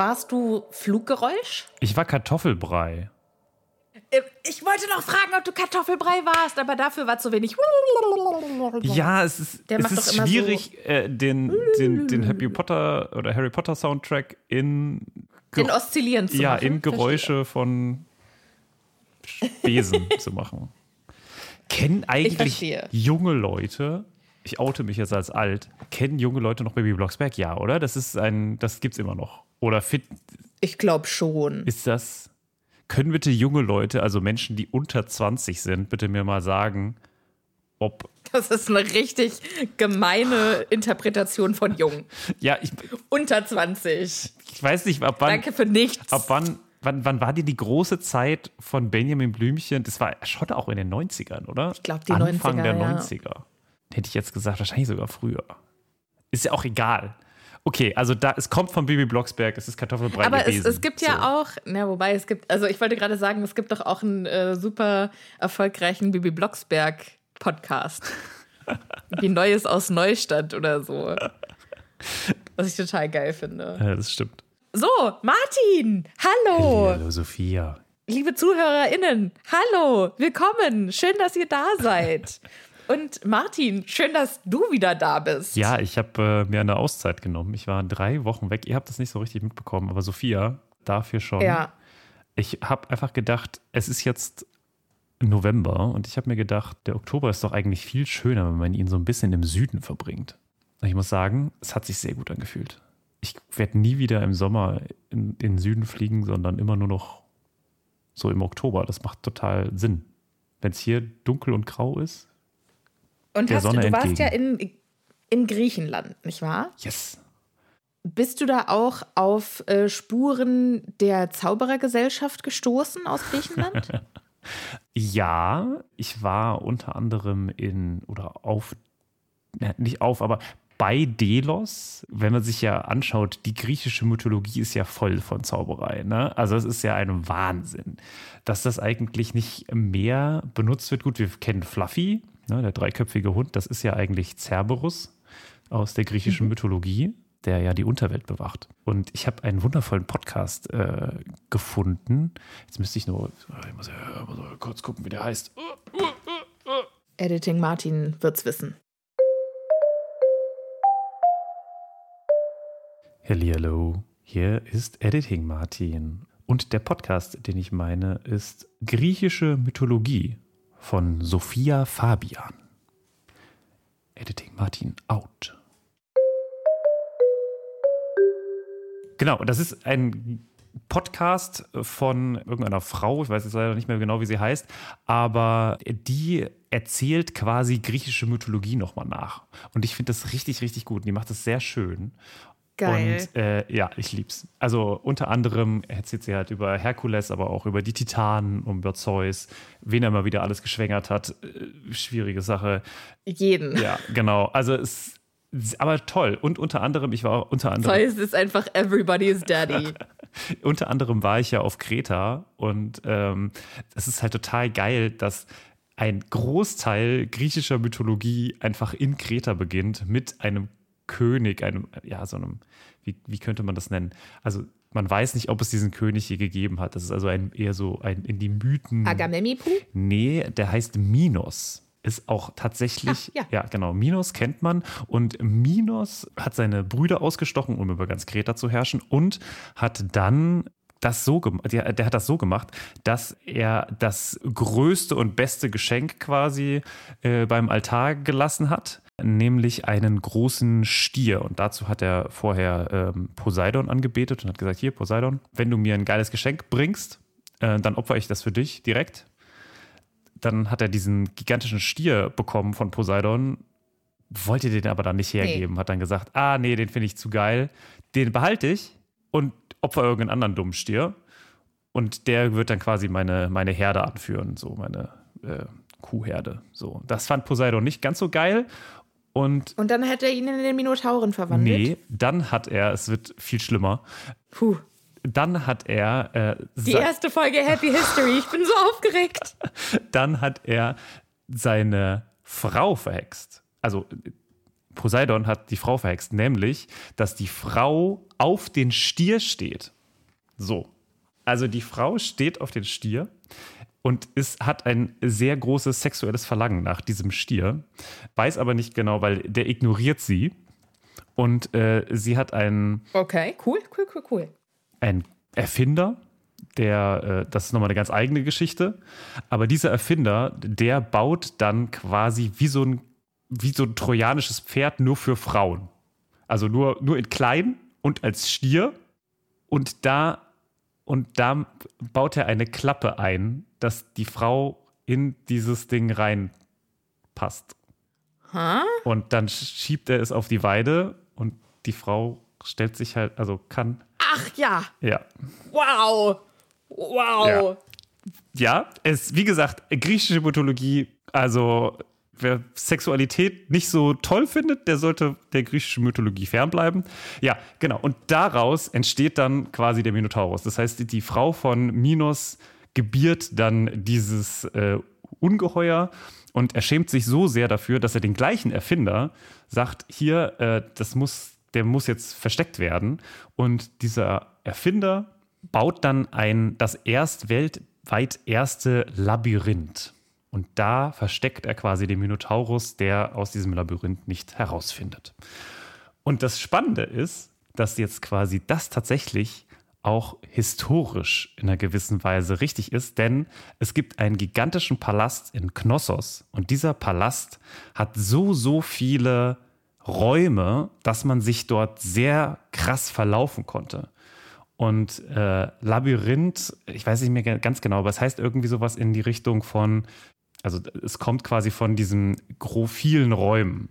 Warst du Fluggeräusch? Ich war Kartoffelbrei. Äh, Ich wollte noch fragen, ob du Kartoffelbrei warst, aber dafür war zu wenig. Ja, es ist, Der es macht ist doch immer schwierig, äh, den, den, den Harry Potter oder Harry Potter Soundtrack in, Ge- Den oszillieren zu ja, machen. in Geräusche von Besen zu machen. Kennen eigentlich verstehe. junge Leute, ich oute mich jetzt als alt, kennen junge Leute noch Baby Blocksberg? Ja, oder? Das ist ein, das gibt's immer noch. Oder fit, Ich glaube schon. ist das, können bitte junge Leute, also Menschen, die unter 20 sind, bitte mir mal sagen, ob, Das ist eine richtig gemeine Interpretation von jung. ja, ich, Unter 20. ich weiß nicht, ab wann, Danke für nichts. ab wann, wann, wann war dir die große Zeit von Benjamin Blümchen? Das war schon auch in den 90ern, oder? Ich glaub, die Anfang 90er, der ja. 90er. Hätte ich jetzt gesagt, wahrscheinlich sogar früher. Ist ja auch egal. Okay, also da, es kommt von Bibi Blocksberg, es ist Kartoffelbrei Aber es, gewesen. es gibt ja So. auch, na, wobei es gibt, also ich wollte gerade sagen, es gibt doch auch einen äh, super erfolgreichen Bibi Blocksberg Podcast. Wie Neues aus Neustadt oder so. Was ich total geil finde. Ja, das stimmt. So, Martin, hallo. Hallo Sophia. Liebe ZuhörerInnen, hallo, willkommen. Schön, dass ihr da seid. Und Martin, schön, dass du wieder da bist. Ja, ich habe äh, mir eine Auszeit genommen. Ich war drei Wochen weg. Ihr habt das nicht so richtig mitbekommen, aber Sophia, dafür schon. Ja. Ich habe einfach gedacht, es ist jetzt November und ich habe mir gedacht, der Oktober ist doch eigentlich viel schöner, wenn man ihn so ein bisschen im Süden verbringt. Und ich muss sagen, es hat sich sehr gut angefühlt. Ich werde nie wieder im Sommer in, in den Süden fliegen, sondern immer nur noch so im Oktober. Das macht total Sinn. Wenn es hier dunkel und grau ist, Und hast, du du warst entgegen. ja in, in Griechenland, nicht wahr? yes. Bist du da auch auf äh, Spuren der Zauberergesellschaft gestoßen aus Griechenland? Ja, ich war unter anderem in oder auf, nicht auf, aber bei Delos, wenn man sich ja anschaut, die griechische Mythologie ist ja voll von Zauberei. Ne? Also es ist ja ein Wahnsinn, dass das eigentlich nicht mehr benutzt wird. Gut, wir kennen Fluffy, ne, der dreiköpfige Hund, das ist ja eigentlich Cerberus aus der griechischen Mythologie, der ja die Unterwelt bewacht. Und ich habe einen wundervollen Podcast äh, gefunden. Jetzt müsste ich nur, ich muss ja so kurz gucken, wie der heißt. Editing Martin wird's wissen. Hallihallo, hier ist Editing Martin. Und der Podcast, den ich meine, ist Griechische Mythologie von Sophia Fabian. Editing Martin out. Genau, das ist ein Podcast von irgendeiner Frau, ich weiß jetzt leider nicht mehr genau, wie sie heißt, aber die erzählt quasi griechische Mythologie nochmal nach. Und ich finde das richtig, richtig gut. Die macht das sehr schön. Geil. Und äh, ja, ich lieb's. Also unter anderem erzählt sie halt über Herkules, aber auch über die Titanen und über Zeus, wen er mal wieder alles geschwängert hat. Äh, schwierige Sache. Jeden. Ja, genau. Also es aber toll. Und unter anderem, ich war auch unter anderem, Zeus ist einfach everybody's daddy. unter anderem war ich ja auf Kreta und ähm, es ist halt total geil, dass ein Großteil griechischer Mythologie einfach in Kreta beginnt mit einem König, einem, ja, so einem, wie, wie könnte man das nennen? Also man weiß nicht, ob es diesen König je gegeben hat. Das ist also ein, eher so ein in die Mythen. Agamemnipu? Nee, der heißt Minos. Ist auch tatsächlich, Ach, ja. genau, Minos kennt man. Und Minos hat seine Brüder ausgestochen, um über ganz Kreta zu herrschen und hat dann das so gemacht, der, der hat das so gemacht, dass er das größte und beste Geschenk quasi äh, beim Altar gelassen hat, nämlich einen großen Stier. Und dazu hat er vorher ähm, Poseidon angebetet und hat gesagt, hier Poseidon, wenn du mir ein geiles Geschenk bringst, äh, dann opfer ich das für dich direkt dann hat er diesen gigantischen Stier bekommen von Poseidon, wollte den aber dann nicht hergeben, hat dann gesagt, ah nee, den finde ich zu geil, den behalte ich und opfer irgendeinen anderen dummen Stier und der wird dann quasi meine, meine Herde anführen, so meine äh, Kuhherde. So, das fand Poseidon nicht ganz so geil und Und dann hat er ihn in den Minotauren verwandelt. nee, dann hat er, es wird viel schlimmer, Puh. dann hat er äh, Die erste Folge Happy History. Ich bin so aufgeregt. dann hat er seine Frau verhext. Also Poseidon hat die Frau verhext, nämlich, dass die Frau auf den Stier steht. So. Also die Frau steht auf den Stier und ist, hat ein sehr großes sexuelles Verlangen nach diesem Stier, weiß aber nicht genau, weil der ignoriert sie. Und äh, sie hat einen Okay, cool, cool, cool, cool. ein Erfinder, der, äh, das ist nochmal eine ganz eigene Geschichte, aber dieser Erfinder, der baut dann quasi wie so ein, wie so ein trojanisches Pferd nur für Frauen. Also nur, nur in klein und als Stier. Und da, und da baut er eine Klappe ein, dass die Frau in dieses Ding reinpasst. Ha? Und dann schiebt er es auf die Weide und die Frau stellt sich halt, also kann, Ach ja. ja, Wow. Wow. Ja. ja, es, wie gesagt, griechische Mythologie, also wer Sexualität nicht so toll findet, der sollte der griechischen Mythologie fernbleiben. Ja, genau. Und daraus entsteht dann quasi der Minotaurus. Das heißt, die Frau von Minos gebiert dann dieses äh, Ungeheuer und er schämt sich so sehr dafür, dass er den gleichen Erfinder sagt, hier, äh, das muss, der muss jetzt versteckt werden. Und dieser Erfinder baut dann ein, das erst weltweit erste Labyrinth. Und da versteckt er quasi den Minotaurus, der aus diesem Labyrinth nicht herausfindet. Und das Spannende ist, dass jetzt quasi das tatsächlich auch historisch in einer gewissen Weise richtig ist, denn es gibt einen gigantischen Palast in Knossos und dieser Palast hat so, so viele Räume, dass man sich dort sehr krass verlaufen konnte. Und äh, Labyrinth, ich weiß nicht mehr ganz genau, aber es heißt irgendwie sowas in die Richtung von, also es kommt quasi von diesen vielen Räumen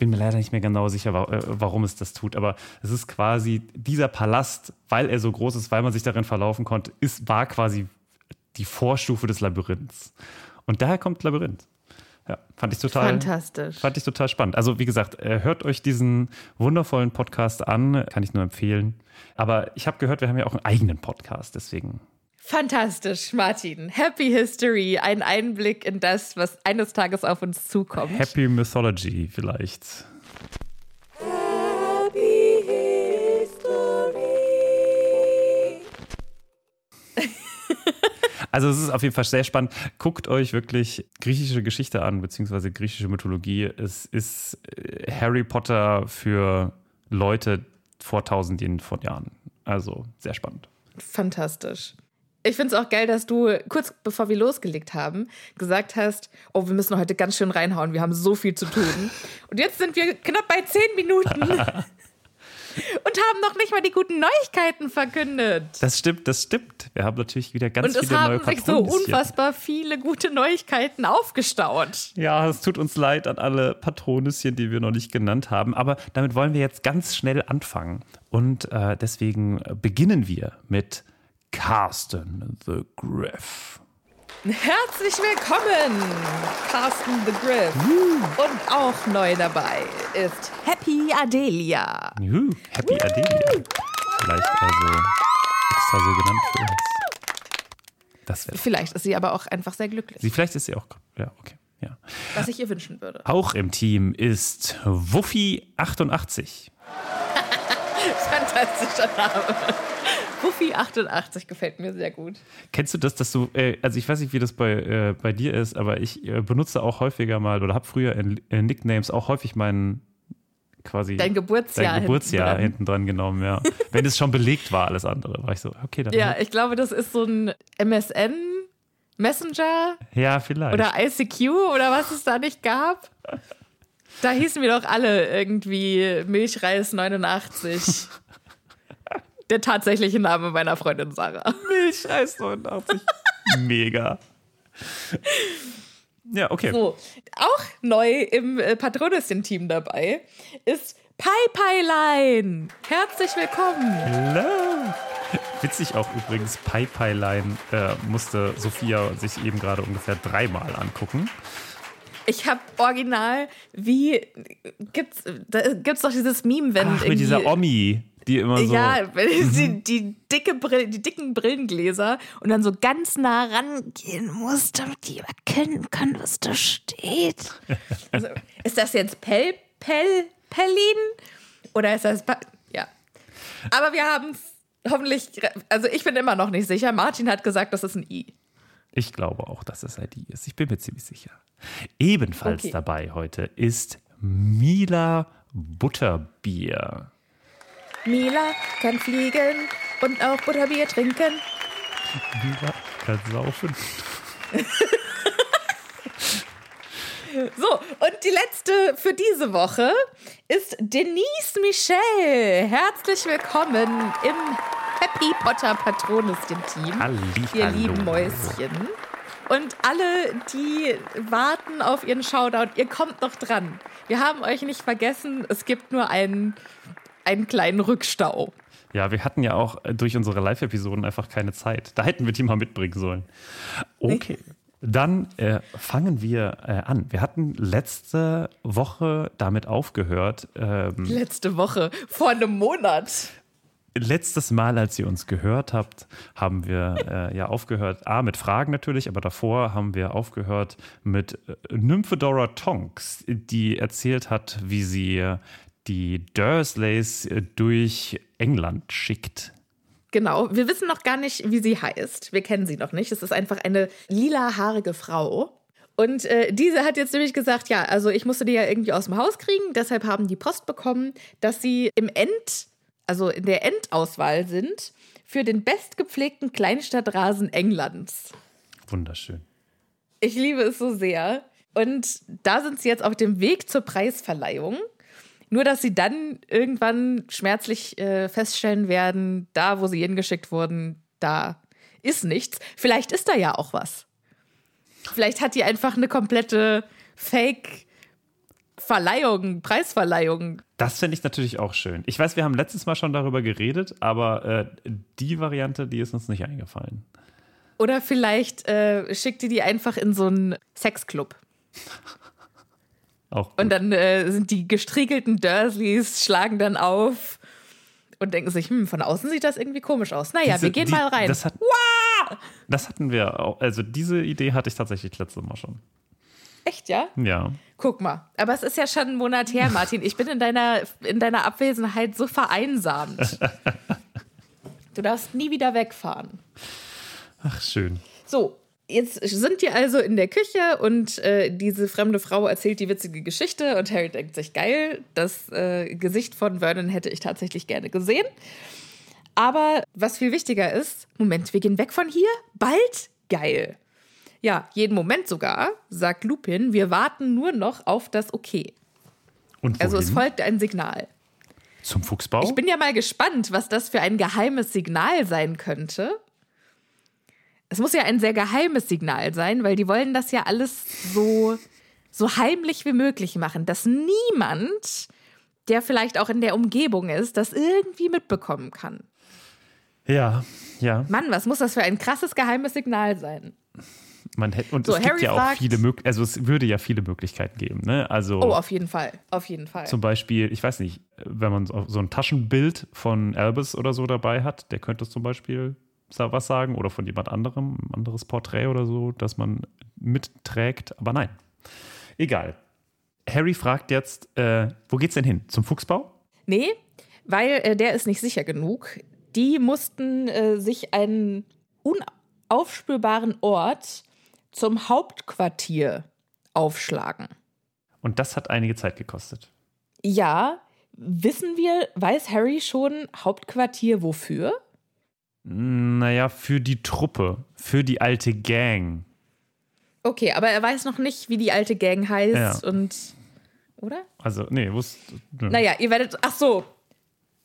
bin mir leider nicht mehr genau sicher, äh, warum es das tut, aber es ist quasi dieser Palast, weil er so groß ist, weil man sich darin verlaufen konnte, ist, war quasi die Vorstufe des Labyrinths. Und daher kommt Labyrinth. Ja, fand ich total. Fantastisch. Fand ich total spannend. Also, wie gesagt, äh, hört euch diesen wundervollen Podcast an, kann ich nur empfehlen. Aber ich habe gehört, wir haben ja auch einen eigenen Podcast, deswegen Fantastisch, Martin. Happy History, ein Einblick in das, was eines Tages auf uns zukommt. Happy Mythology vielleicht. Happy History. Also es ist auf jeden Fall sehr spannend. Guckt euch wirklich griechische Geschichte an, beziehungsweise griechische Mythologie. Es ist äh, Harry Potter für Leute vor tausenden von Jahren. Also sehr spannend. Fantastisch. Ich finde es auch geil, dass du kurz bevor wir losgelegt haben, gesagt hast, oh, wir müssen heute ganz schön reinhauen, wir haben so viel zu tun. Und jetzt sind wir knapp bei zehn Minuten und haben noch nicht mal die guten Neuigkeiten verkündet. Das stimmt, das stimmt. Wir haben natürlich wieder ganz viele neue Und es haben sich so unfassbar viele gute Neuigkeiten aufgestaut. Ja, es tut uns leid an alle Patronüschen, die wir noch nicht genannt haben. Aber damit wollen wir jetzt ganz schnell anfangen. Und äh, deswegen beginnen wir mit Carsten the Griff. Herzlich willkommen, Carsten the Griff. Und auch neu dabei ist Happy Adelia. Uh, Happy uh. Adelia. Vielleicht also extra so genannt für uns. Das vielleicht ist sie aber auch einfach sehr glücklich. Sie, vielleicht ist sie auch, ja, okay. Ja. Was ich ihr wünschen würde. Auch im Team ist Wuffi88. Fantastischer Name. Buffy 88 gefällt mir sehr gut. Kennst du das, dass du, äh, also ich weiß nicht, wie das bei, äh, bei dir ist, aber ich äh, benutze auch häufiger mal oder habe früher in, in, Nicknames auch häufig meinen quasi dein Geburtsjahr, dein Geburtsjahr hinten dran genommen, ja. Wenn es schon belegt war, alles andere, war ich so, okay, dann. Ja, ich glaube, das ist so ein MSN Messenger. Ja, vielleicht. Oder ICQ oder was es da nicht gab. Da hießen wir doch alle irgendwie Milchreis 89. der tatsächliche Name meiner Freundin Sarah. Milchreis 89. Mega. Ja, okay. So, auch neu im äh, Patronüschen-Team dabei ist Pai Pailein. Herzlich willkommen. Hallo. Witzig auch übrigens, Pai Pailein äh, musste Sophia sich eben gerade ungefähr dreimal angucken. Ich habe original, wie gibt's, da gibt's doch dieses Meme, wenn Ach, mit dieser Omi die immer so. Ja, die, die, dicke Brill, die dicken Brillengläser und dann so ganz nah rangehen muss, damit die erkennen kann, was da steht. Also, ist das jetzt Pell, Pell, Pellin? Oder ist das. Pa ja. Aber wir haben es hoffentlich. Also, ich bin immer noch nicht sicher. Martin hat gesagt, das ist ein I. Ich glaube auch, dass es ein I ist. Ich bin mir ziemlich sicher. Ebenfalls okay. dabei heute ist Mila Butterbier. Mila kann fliegen und auch Butterbier trinken. Mila kann saufen. so, und die letzte für diese Woche ist Denise Michel. Herzlich willkommen im Happy Potter Patronüschen-Team. Ihr lieben Mäuschen. Und alle, die warten auf ihren Shoutout, ihr kommt noch dran. Wir haben euch nicht vergessen. Es gibt nur einen einen kleinen Rückstau. Ja, wir hatten ja auch durch unsere Live-Episoden einfach keine Zeit. Da hätten wir die mal mitbringen sollen. Okay. Dann äh, fangen wir äh, an. Wir hatten letzte Woche damit aufgehört. Ähm, Letzte Woche, vor einem Monat. letztes Mal, als ihr uns gehört habt, haben wir äh, ja aufgehört, A, mit Fragen natürlich, aber davor haben wir aufgehört mit äh, Nymphedora Tonks, die erzählt hat, wie sie die Dursleys äh, durch England schickt. Genau, wir wissen noch gar nicht, wie sie heißt. Wir kennen sie noch nicht. Es ist einfach eine lilahaarige Frau. Und äh, diese hat jetzt nämlich gesagt, ja, also ich musste die ja irgendwie aus dem Haus kriegen, deshalb haben die Post bekommen, dass sie im End, also in der Endauswahl sind für den bestgepflegten Kleinstadtrasen Englands. Wunderschön. Ich liebe es so sehr. Und da sind sie jetzt auf dem Weg zur Preisverleihung. Nur, dass sie dann irgendwann schmerzlich äh, feststellen werden, da, wo sie hingeschickt wurden, da ist nichts. Vielleicht ist da ja auch was. Vielleicht hat die einfach eine komplette Fake-Verleihung, Preisverleihung. Das finde ich natürlich auch schön. Ich weiß, wir haben letztes Mal schon darüber geredet, aber äh, die Variante, die ist uns nicht eingefallen. Oder vielleicht äh, schickt die die einfach in so einen Sexclub. Und dann äh, sind die gestriegelten Dursleys, schlagen dann auf und denken sich, hm, von außen sieht das irgendwie komisch aus. Naja, Diese- wir gehen die- mal rein. Das, hat, das hatten wir auch. Also diese Idee hatte ich tatsächlich letztes Mal schon. Echt, ja? Ja. Guck mal. Aber es ist ja schon einen Monat her, Martin. Ich bin in deiner, in deiner Abwesenheit so vereinsamt. Du darfst nie wieder wegfahren. Ach, schön. So, jetzt sind die also in der Küche und äh, diese fremde Frau erzählt die witzige Geschichte und Harry denkt sich, geil, das äh, Gesicht von Vernon hätte ich tatsächlich gerne gesehen. Aber was viel wichtiger ist, Moment, wir gehen weg von hier? Bald? Geil. Ja, jeden Moment sogar, sagt Lupin, wir warten nur noch auf das Okay. Also es folgt ein Signal. Zum Fuchsbau? Ich bin ja mal gespannt, was das für ein geheimes Signal sein könnte. Es muss ja ein sehr geheimes Signal sein, weil die wollen das ja alles so, so heimlich wie möglich machen, dass niemand, der vielleicht auch in der Umgebung ist, das irgendwie mitbekommen kann. ja, ja. Mann, was muss das für ein krasses geheimes Signal sein? Man hätte, und So, es gibt Harry ja auch viele Möglichkeiten, also es würde ja viele Möglichkeiten geben. Ne? Also Oh, auf jeden Fall. Auf jeden Fall. zum Beispiel, ich weiß nicht, wenn man so ein Taschenbild von Albus oder so dabei hat, der könnte zum Beispiel was sagen oder von jemand anderem, ein anderes Porträt oder so, das man mitträgt. Aber nein, egal. Harry fragt jetzt, äh, wo geht's denn hin? Zum Fuchsbau? Nee, weil äh, der ist nicht sicher genug. Die mussten äh, sich einen unaufspürbaren Ort zum Hauptquartier aufschlagen. Und das hat einige Zeit gekostet. Ja, wissen wir, weiß Harry schon Hauptquartier wofür? Naja, für die Truppe, für die alte Gang. Okay, aber er weiß noch nicht, wie die alte Gang heißt Ja. und. Oder? Also, nee, wusst. nö. Naja, ihr werdet. Ach so,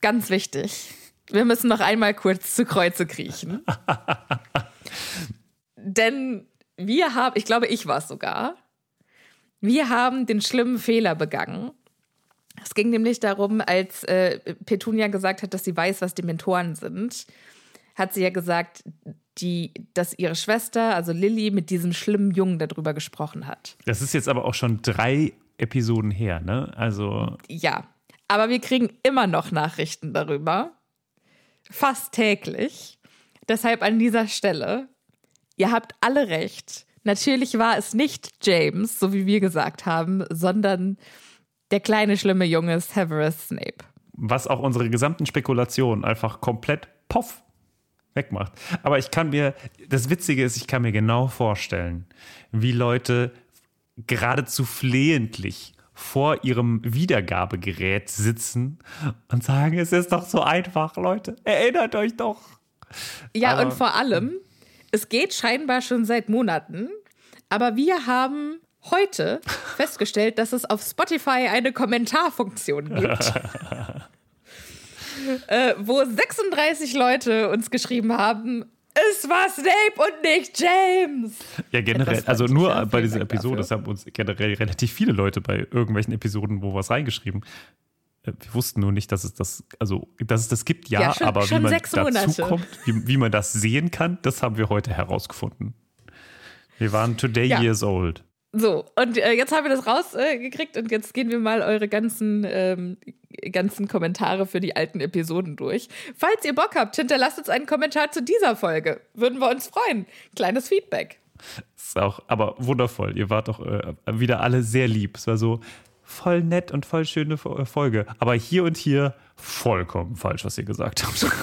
ganz wichtig. Wir müssen noch einmal kurz zu Kreuze kriechen. Denn wir haben, ich glaube, ich war es sogar, wir haben den schlimmen Fehler begangen. Es ging nämlich darum, als äh, Petunia gesagt hat, dass sie weiß, was Dementoren sind, hat sie ja gesagt, die, dass ihre Schwester, also Lilly, mit diesem schlimmen Jungen darüber gesprochen hat. Das ist jetzt aber auch schon drei Episoden her, ne? Also, Ja, aber wir kriegen immer noch Nachrichten darüber. Fast täglich. Deshalb an dieser Stelle, ihr habt alle recht. Natürlich war es nicht James, so wie wir gesagt haben, sondern der kleine schlimme Junge Severus Snape. was auch unsere gesamten Spekulationen einfach komplett poff wegmacht. Aber ich kann mir, das Witzige ist, ich kann mir genau vorstellen, wie Leute geradezu flehentlich vor ihrem Wiedergabegerät sitzen und sagen, es ist doch so einfach, Leute. Erinnert euch doch. Ja, Aber- und vor allem, es geht scheinbar schon seit Monaten, aber wir haben heute festgestellt, dass es auf Spotify eine Kommentarfunktion gibt. äh, wo 36 Leute uns geschrieben haben, es war Snape und nicht James. Ja, generell, also nur freundlicher. bei dieser Dank Episode, dafür. das haben uns generell relativ viele Leute bei irgendwelchen Episoden, wo was reingeschrieben. Äh, Wir wussten nur nicht, dass es das, also dass es das gibt, ja, Ja, schon- aber wie man dazu kommt, wie, wie man das sehen kann, das haben wir heute herausgefunden. Wir waren today Ja. years old. So, und äh, jetzt haben wir das rausgekriegt und jetzt gehen wir mal eure ganzen, ähm, ganzen Kommentare für die alten Episoden durch. Falls ihr Bock habt, hinterlasst uns einen Kommentar zu dieser Folge. Würden wir uns freuen. Kleines Feedback. Ist auch, aber wundervoll. Ihr wart doch äh, wieder alle sehr lieb. Es war so voll nett und voll schöne äh, Folge. Aber hier und hier vollkommen falsch, was ihr gesagt habt.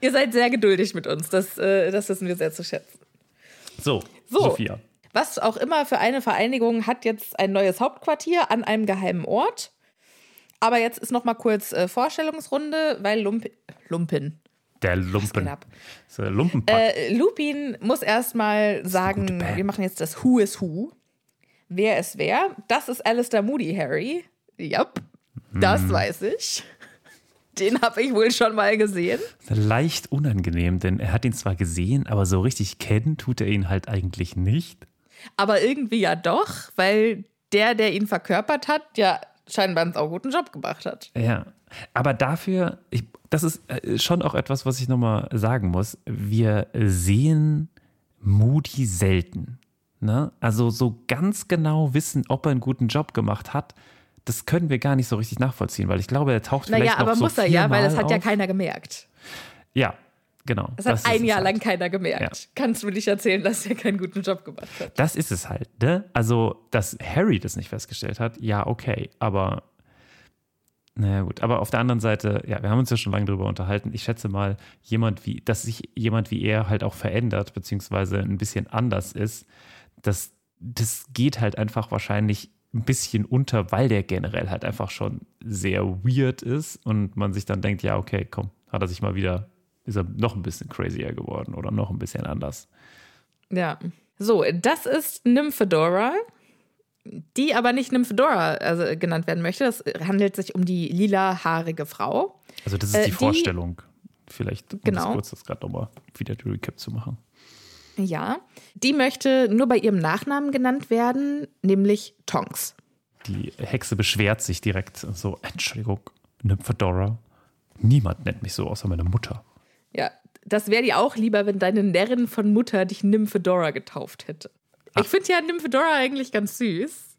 Ihr seid sehr geduldig mit uns. Das, äh, das wissen wir sehr zu schätzen. So, So. Sophia. Was auch immer für eine Vereinigung hat jetzt ein neues Hauptquartier an einem geheimen Ort. Aber jetzt ist noch mal kurz äh, Vorstellungsrunde, weil Lump Lumpin. Der Lumpen. Das der Lumpenpack. Äh, Lupin muss erstmal sagen, wir machen jetzt das Who is Who. Wer ist wer? Das ist Alistair Moody, Harry. Yep, das Mhm. weiß ich. Den habe ich wohl schon mal gesehen. Leicht unangenehm, denn er hat ihn zwar gesehen, aber so richtig kennen tut er ihn halt eigentlich nicht. Aber irgendwie ja doch, weil der, der ihn verkörpert hat, ja scheinbar einen sauguten Job gemacht hat. Ja, aber dafür, ich, das ist äh, schon auch etwas, was ich nochmal sagen muss. Wir sehen Moody selten. Ne? Also so ganz genau wissen, ob er einen guten Job gemacht hat, das können wir gar nicht so richtig nachvollziehen, weil ich glaube, er taucht Naja, vielleicht noch aber so muss er ja, weil das hat ja auf. keiner gemerkt. Ja, genau. Das hat ist ein Jahr halt. lang keiner gemerkt. Kannst du nicht erzählen, dass er keinen guten Job gemacht hat? Das ist es halt, ne? Also, dass Harry das nicht festgestellt hat, ja, okay, aber naja, gut. Aber auf der anderen Seite, ja, wir haben uns ja schon lange darüber unterhalten. Ich schätze mal, jemand wie, dass sich jemand wie er halt auch verändert, beziehungsweise ein bisschen anders ist, das, das geht halt einfach wahrscheinlich ein bisschen unter, weil der generell halt einfach schon sehr weird ist und man sich dann denkt, ja, okay, komm, hat er sich mal wieder, ist er noch ein bisschen crazier geworden oder noch ein bisschen anders. Ja. So, das ist Nymphedora, die aber nicht Nymphedora also, genannt werden möchte. Es handelt sich um die lilahaarige Frau. Also das ist Äh, die die- Vorstellung. Vielleicht, um Genau. das kurz das gerade nochmal wieder die Recap zu machen. Ja. Die möchte nur bei ihrem Nachnamen genannt werden, nämlich Tonks. Die Hexe beschwert sich direkt so, Entschuldigung, Nymphedora. Niemand nennt mich so, außer meine Mutter. Ja, das wäre dir auch lieber, wenn deine Närrin von Mutter dich Nymphedora getauft hätte. Ich finde ja Nymphedora eigentlich ganz süß.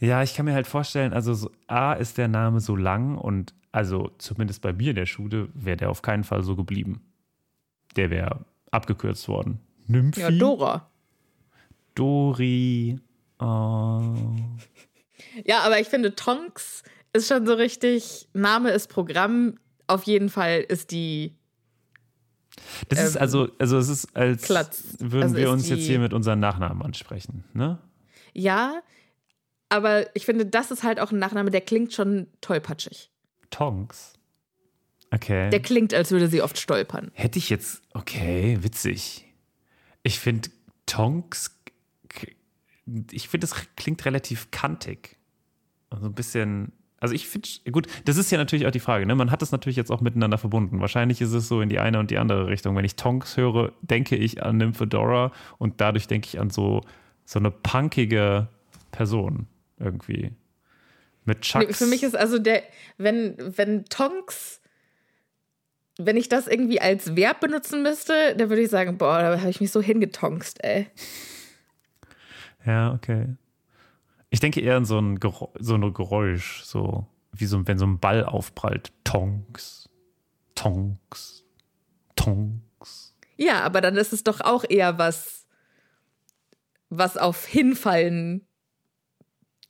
Ja, ich kann mir halt vorstellen, also so, A ist der Name so lang und also zumindest bei mir in der Schule wäre der auf keinen Fall so geblieben. Der wäre abgekürzt worden. Nymphi, Ja, Dora. Dori, oh. Ja, aber ich finde, Tonks ist schon so richtig, Name ist Programm. Auf jeden Fall ist die Das ist Ähm, also, also es ist als Klatz. würden Also wir ist uns jetzt hier mit unseren Nachnamen ansprechen, ne? Ja, aber ich finde, das ist halt auch ein Nachname, der klingt schon tollpatschig. Tonks. Okay. Der klingt, als würde sie oft stolpern. Hätte ich jetzt, okay, witzig. Ich finde Tonks, ich finde, das klingt relativ kantig. Also ein bisschen, also ich finde, gut, das ist ja natürlich auch die Frage, ne? Man hat es natürlich jetzt auch miteinander verbunden. Wahrscheinlich ist es so in die eine und die andere Richtung. Wenn ich Tonks höre, denke ich an Nymphedora und dadurch denke ich an so, so eine punkige Person irgendwie. Mit Nee, Chucks. Für mich ist also der, wenn, wenn Tonks, wenn ich das irgendwie als Verb benutzen müsste, dann würde ich sagen, boah, da habe ich mich so hingetonkst, ey. Ja, okay. Ich denke eher an so ein, Geräusch, so ein Geräusch, so wie so, wenn so ein Ball aufprallt. Tonks, Tonks, Tonks. Ja, aber dann ist es doch auch eher was, was auf Hinfallen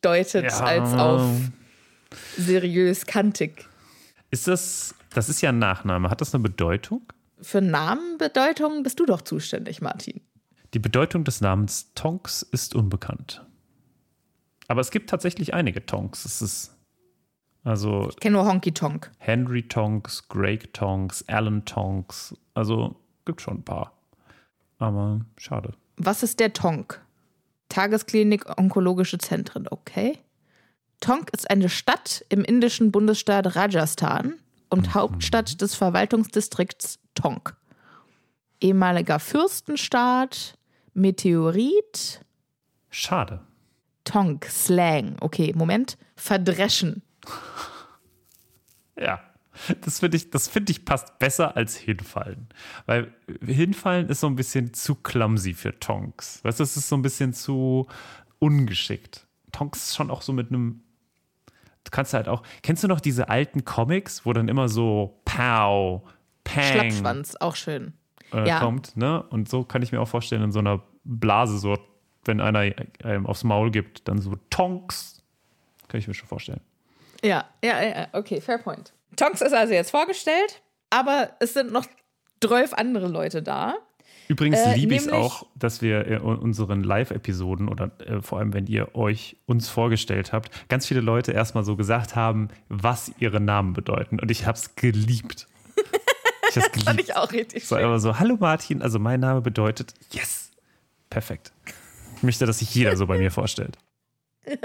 deutet, Ja. als auf seriös kantig. Ist das, das ist ja ein Nachname. Hat das eine Bedeutung? Für Namenbedeutung bist du doch zuständig, Martin. Die Bedeutung des Namens Tonks ist unbekannt. Aber es gibt tatsächlich einige Tonks. Es ist also Ich kenne nur Honky Tonk. Henry Tonks, Greg Tonks, Alan Tonks. Also gibt schon ein paar. Aber schade. Was ist der Tonk? Tagesklinik Onkologische Zentren, okay. Tonk ist eine Stadt im indischen Bundesstaat Rajasthan und Hauptstadt des Verwaltungsdistrikts Tonk. Ehemaliger Fürstenstaat, Meteorit, Schade. Tonk, Slang. Okay, Moment. Verdreschen. Ja. Das finde ich, das finde ich passt besser als hinfallen. Weil hinfallen ist so ein bisschen zu clumsy für Tonks. Weißt du, das ist so ein bisschen zu ungeschickt. Tonks ist schon auch so mit einem. Du kannst halt auch. Kennst du noch diese alten Comics, wo dann immer so Pow, Pang Schlappschwanz, auch schön. äh, Ja. kommt, ne? Und so kann ich mir auch vorstellen, in so einer Blase, so, wenn einer einem aufs Maul gibt, dann so Tonks. Kann ich mir schon vorstellen. Ja, ja, ja, okay, fair point. Tonks ist also jetzt vorgestellt, aber es sind noch 12 andere Leute da. Übrigens Äh, liebe ich es auch, dass wir in unseren Live-Episoden oder äh, vor allem, wenn ihr euch uns vorgestellt habt, ganz viele Leute erstmal so gesagt haben, was ihre Namen bedeuten. Und ich habe es geliebt. Ich habe es Fand geliebt. ich auch richtig Es war schön. immer so, hallo Martin, also mein Name bedeutet yes. Perfekt. Ich möchte, dass sich jeder so bei mir vorstellt.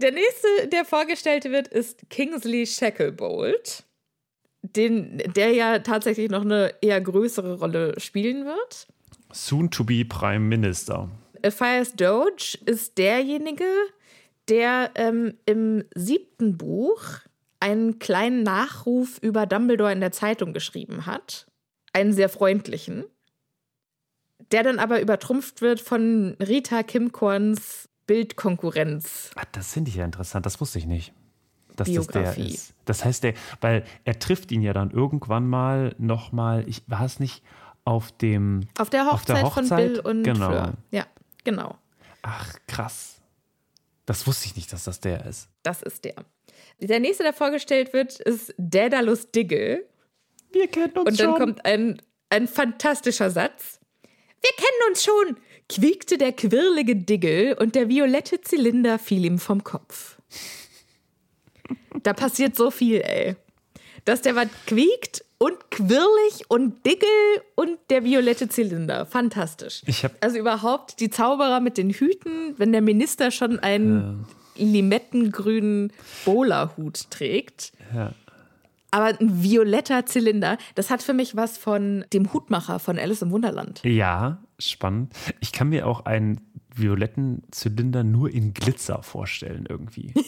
Der nächste, der vorgestellt wird, ist Kingsley Shacklebolt, den, der ja tatsächlich noch eine eher größere Rolle spielen wird. Soon to be Prime Minister. Fires Doge ist derjenige, der ähm, im siebten Buch einen kleinen Nachruf über Dumbledore in der Zeitung geschrieben hat. Einen sehr freundlichen. Der dann aber übertrumpft wird von Rita Kimkorns Bildkonkurrenz. Ah, das finde ich ja interessant, das wusste ich nicht. Dass das der Biografie. ist. Das heißt, der, weil er trifft ihn ja dann irgendwann mal nochmal, ich war es nicht auf dem. Auf der Auf der Hochzeit, von Hochzeit? Bill und Genau. Fleur. Ja, genau. Ach, krass. Das wusste ich nicht, dass das der ist. Das ist der. Der nächste, der vorgestellt wird, ist Daedalus Diggle. Wir kennen uns Und dann kommt ein, ein fantastischer Satz. Wir kennen uns schon, quiekte der quirlige Diggle und der violette Zylinder fiel ihm vom Kopf. Da passiert so viel, ey. Dass der was quiekt und quirlig und Diggle und der violette Zylinder. Fantastisch. Ich hab- also überhaupt die Zauberer mit den Hüten, wenn der Minister schon einen limettengrünen Bowlerhut trägt. Ja. Aber ein violetter Zylinder, das hat für mich was von dem Hutmacher von Alice im Wunderland. Ja, spannend. Ich kann mir auch einen violetten Zylinder nur in Glitzer vorstellen, irgendwie.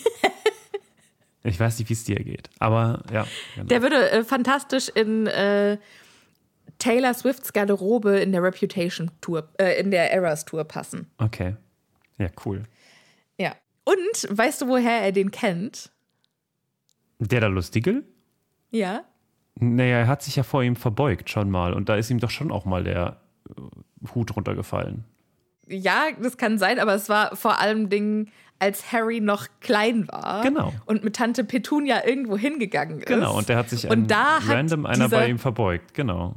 ich weiß nicht, wie es dir geht. Aber ja. Genau. Der würde äh, fantastisch in äh, Taylor Swifts Garderobe in der Reputation Tour, äh, in der Eras Tour passen. Okay. Ja, cool. Ja. Und weißt du, woher er den kennt? Der da Lustigel? Ja. Naja, er hat sich ja vor ihm verbeugt schon mal und da ist ihm doch schon auch mal der äh, Hut runtergefallen. Ja, das kann sein, aber es war vor allem Dingen, als Harry noch klein war. Genau. Und mit Tante Petunia irgendwo hingegangen ist. Genau, und der hat sich Und da hat random einer bei ihm verbeugt. Genau.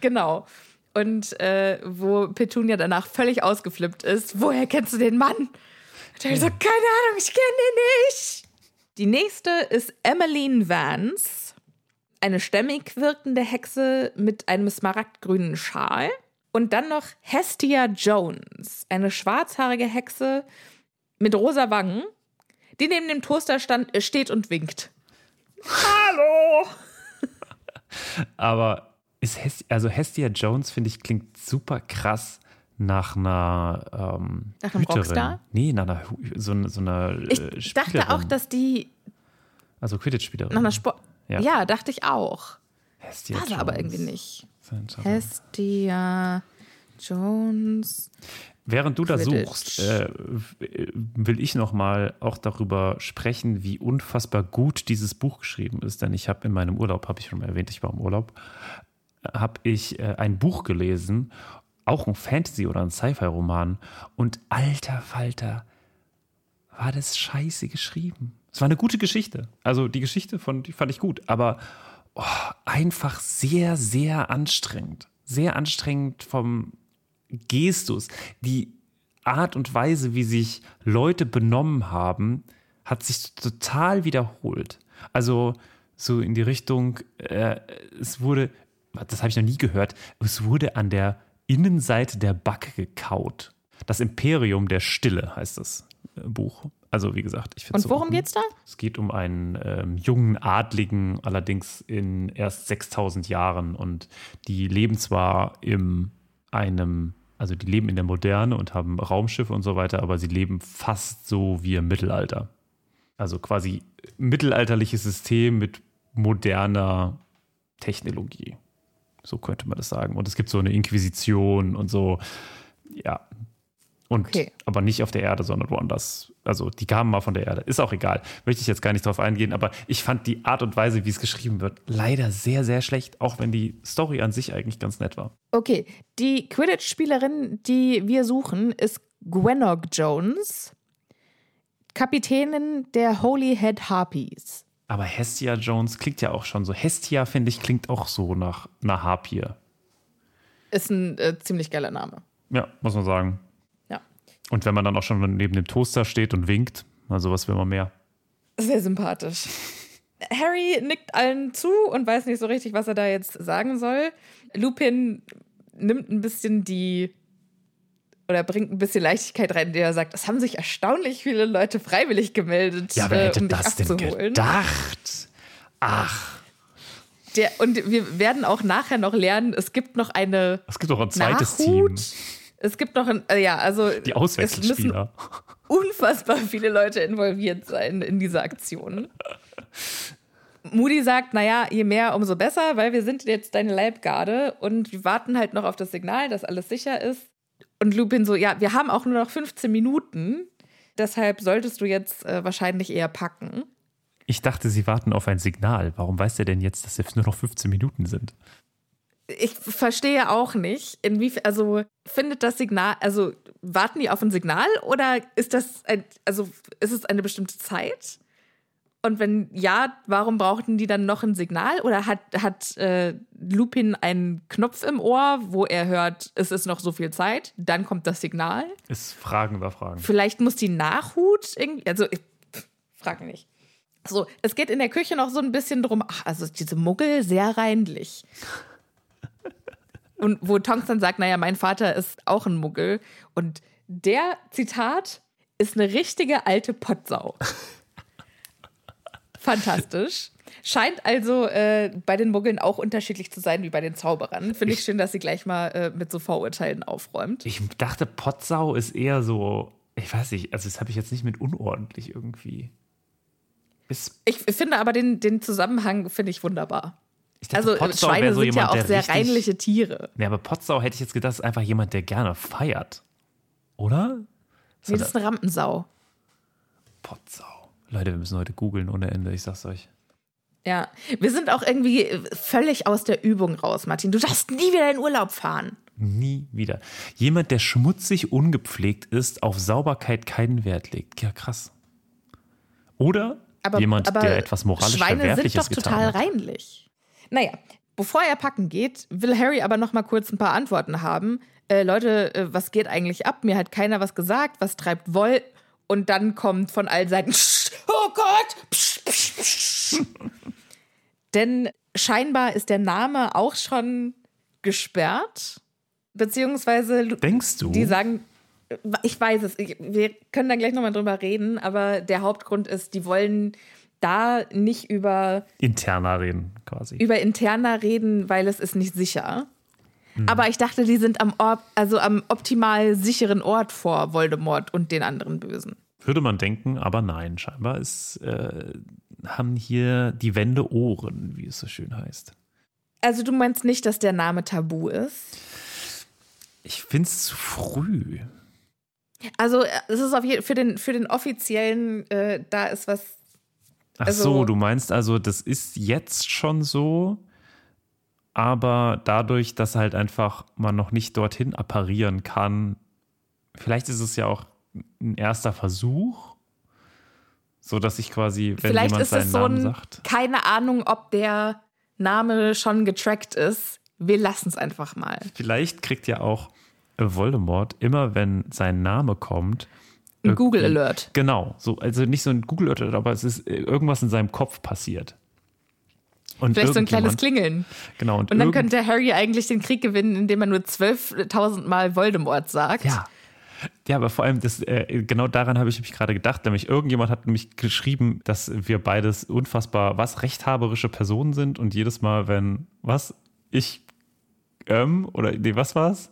Genau. Und äh, wo Petunia danach völlig ausgeflippt ist. Woher kennst du den Mann? Und er so, keine Ahnung, ich kenne den nicht. Die nächste ist Emmeline Vance. Eine stämmig wirkende Hexe mit einem smaragdgrünen Schal. Und dann noch Hestia Jones, eine schwarzhaarige Hexe mit rosa Wangen, die neben dem Toaster stand, äh, steht und winkt. Hallo! Aber ist Hestia, also Hestia Jones, finde ich, klingt super krass nach einer ähm, Nach einem Hüterin. Rockstar? Nee, nach einer, so, so einer äh, Ich dachte Spielerin. auch, dass die Also Quidditch-Spielerin. nach einer Sport. Ja. Ja. dachte ich auch. Hestia War sie Jones. aber irgendwie nicht. Hestia Hestia Jones. Während du da suchst, äh, will ich noch mal auch darüber sprechen, wie unfassbar gut dieses Buch geschrieben ist. Denn ich habe in meinem Urlaub, habe ich schon mal erwähnt, ich war im Urlaub, habe ich äh, ein Buch gelesen, auch ein Fantasy- oder ein Sci-Fi-Roman. Und alter Falter, war das scheiße geschrieben. Es war eine gute Geschichte. Also die Geschichte von, die fand ich gut, aber oh, einfach sehr, sehr anstrengend. Sehr anstrengend vom Gestus. Die Art und Weise, wie sich Leute benommen haben, hat sich total wiederholt. Also so in die Richtung, äh, es wurde, das habe ich noch nie gehört, es wurde an der Innenseite der Backe gekaut. Das Imperium der Stille heißt das äh, Buch. Also wie gesagt, ich finde Und worum geht's da? es geht um einen ähm, jungen Adligen, allerdings in erst 6000 Jahren. Und die leben zwar in einem, also die leben in der Moderne und haben Raumschiffe und so weiter, aber sie leben fast so wie im Mittelalter. Also quasi mittelalterliches System mit moderner Technologie. So könnte man das sagen. Und es gibt so eine Inquisition und so, ja. Und Okay. aber nicht auf der Erde, sondern woanders. Also die kamen mal von der Erde. Ist auch egal. Möchte ich jetzt gar nicht drauf eingehen, aber ich fand die Art und Weise, wie es geschrieben wird, leider sehr, sehr schlecht, auch wenn die Story an sich eigentlich ganz nett war. Okay, die Quidditch-Spielerin, die wir suchen, ist Gwenog Jones, Kapitänin der Holy Head Harpies. Aber Hestia Jones klingt ja auch schon so. Hestia, finde ich, klingt auch so nach einer Harpie. Ist ein äh, ziemlich geiler Name. Ja, muss man sagen. Und wenn man dann auch schon neben dem Toaster steht und winkt, na sowas will man mehr. Sehr sympathisch. Harry nickt allen zu und weiß nicht so richtig, was er da jetzt sagen soll. Lupin nimmt ein bisschen die oder bringt ein bisschen Leichtigkeit rein, indem er sagt, es haben sich erstaunlich viele Leute freiwillig gemeldet, Ja, wer äh, hätte um dich das denn abzuholen. gedacht? Ach, Der, und wir werden auch nachher noch lernen, es gibt noch eine es gibt doch ein zweites Nachhut. Team. Es gibt noch ein, äh, ja, also Die Auswechselspieler. unfassbar viele Leute involviert sein in diese Aktion. Moody sagt, naja, je mehr, umso besser, weil wir sind jetzt deine Leibgarde und wir warten halt noch auf das Signal, dass alles sicher ist. Und Lupin so, ja, wir haben auch nur noch 15 Minuten, deshalb solltest du jetzt äh, wahrscheinlich eher packen. Ich dachte, sie warten auf ein Signal. Warum weiß er denn jetzt, dass es nur noch 15 Minuten sind? Ich verstehe auch nicht, inwiefern, also findet das Signal, also warten die auf ein Signal oder ist das, ein, also ist es eine bestimmte Zeit? Und wenn ja, warum brauchten die dann noch ein Signal? Oder hat, hat äh, Lupin einen Knopf im Ohr, wo er hört, es ist noch so viel Zeit, dann kommt das Signal? Ist Fragen über Fragen. Vielleicht muss die Nachhut irgendwie, also ich pff, frag mich nicht. So, es geht in der Küche noch so ein bisschen drum, ach, also diese Muggel sehr reinlich. Und wo Tonks dann sagt, naja, mein Vater ist auch ein Muggel. Und der, Zitat, ist eine richtige alte Pottsau. Fantastisch. Scheint also äh, bei den Muggeln auch unterschiedlich zu sein wie bei den Zauberern. Finde ich schön, dass sie gleich mal äh, mit so Vorurteilen aufräumt. Ich dachte, Potsau ist eher so, ich weiß nicht, also das habe ich jetzt nicht mit unordentlich irgendwie. Ist, Ich finde aber den, den Zusammenhang finde ich wunderbar. Dachte, Also Potsau Schweine so sind ja jemand, auch der sehr richtig, reinliche Tiere. Ja, aber Potsau hätte ich jetzt gedacht, ist einfach jemand, der gerne feiert. Oder? Nee, das ist eine Rampensau. Potsau. Leute, wir müssen heute googeln ohne Ende, ich sag's euch. Ja, wir sind auch irgendwie völlig aus der Übung raus, Martin. Du darfst nie wieder in Urlaub fahren. Nie wieder. Jemand, der schmutzig ungepflegt ist, auf Sauberkeit keinen Wert legt. Ja, krass. Oder Aber, jemand, aber der etwas moralisch Schweine sind doch total hat. reinlich. Naja, bevor er packen geht, will Harry aber noch mal kurz ein paar Antworten haben. Äh, Leute, äh, was geht eigentlich ab? Mir hat keiner was gesagt. Was treibt Woll? Und dann kommt von allen Seiten, "Psst, oh Gott! Psst, psst, psst." Denn scheinbar ist der Name auch schon gesperrt. Beziehungsweise Denkst du? die sagen, ich weiß es, ich, wir können da gleich nochmal drüber reden, aber der Hauptgrund ist, die wollen da nicht über, Interner reden, quasi. über Interna reden, weil es ist nicht sicher. Aber ich dachte, die sind am, Or also am optimal sicheren Ort vor Voldemort und den anderen Bösen. Würde man denken, aber nein, scheinbar ist, äh, haben hier die Wände Ohren, wie es so schön heißt. Also du meinst nicht, dass der Name tabu ist? Ich finde es zu früh. Also äh, es ist auf jeden für den für den offiziellen, äh, da ist was. Ach Also- so, du meinst also, das ist jetzt schon so, aber dadurch, dass halt einfach man noch nicht dorthin apparieren kann, vielleicht ist es ja auch ein erster Versuch, so dass ich quasi, wenn Vielleicht jemand ist seinen es so Namen ein, sagt, keine Ahnung, ob der Name schon getrackt ist. Wir lassen es einfach mal. vielleicht kriegt ja auch Voldemort immer, wenn sein Name kommt, Ein Google Alert. Genau, so, also nicht so ein Google Alert, aber es ist äh, irgendwas in seinem Kopf passiert. Und Vielleicht so ein kleines Klingeln. Genau, und, Und dann könnte Harry eigentlich den Krieg gewinnen, indem er nur 12.000 Mal Voldemort sagt. Ja. Ja, aber vor allem, das, äh, genau daran habe ich mich gerade gedacht. Nämlich irgendjemand hat nämlich geschrieben, dass wir beides unfassbar, was, rechthaberische Personen sind. Und jedes Mal, wenn, was, ich, ähm, oder, nee, was war's?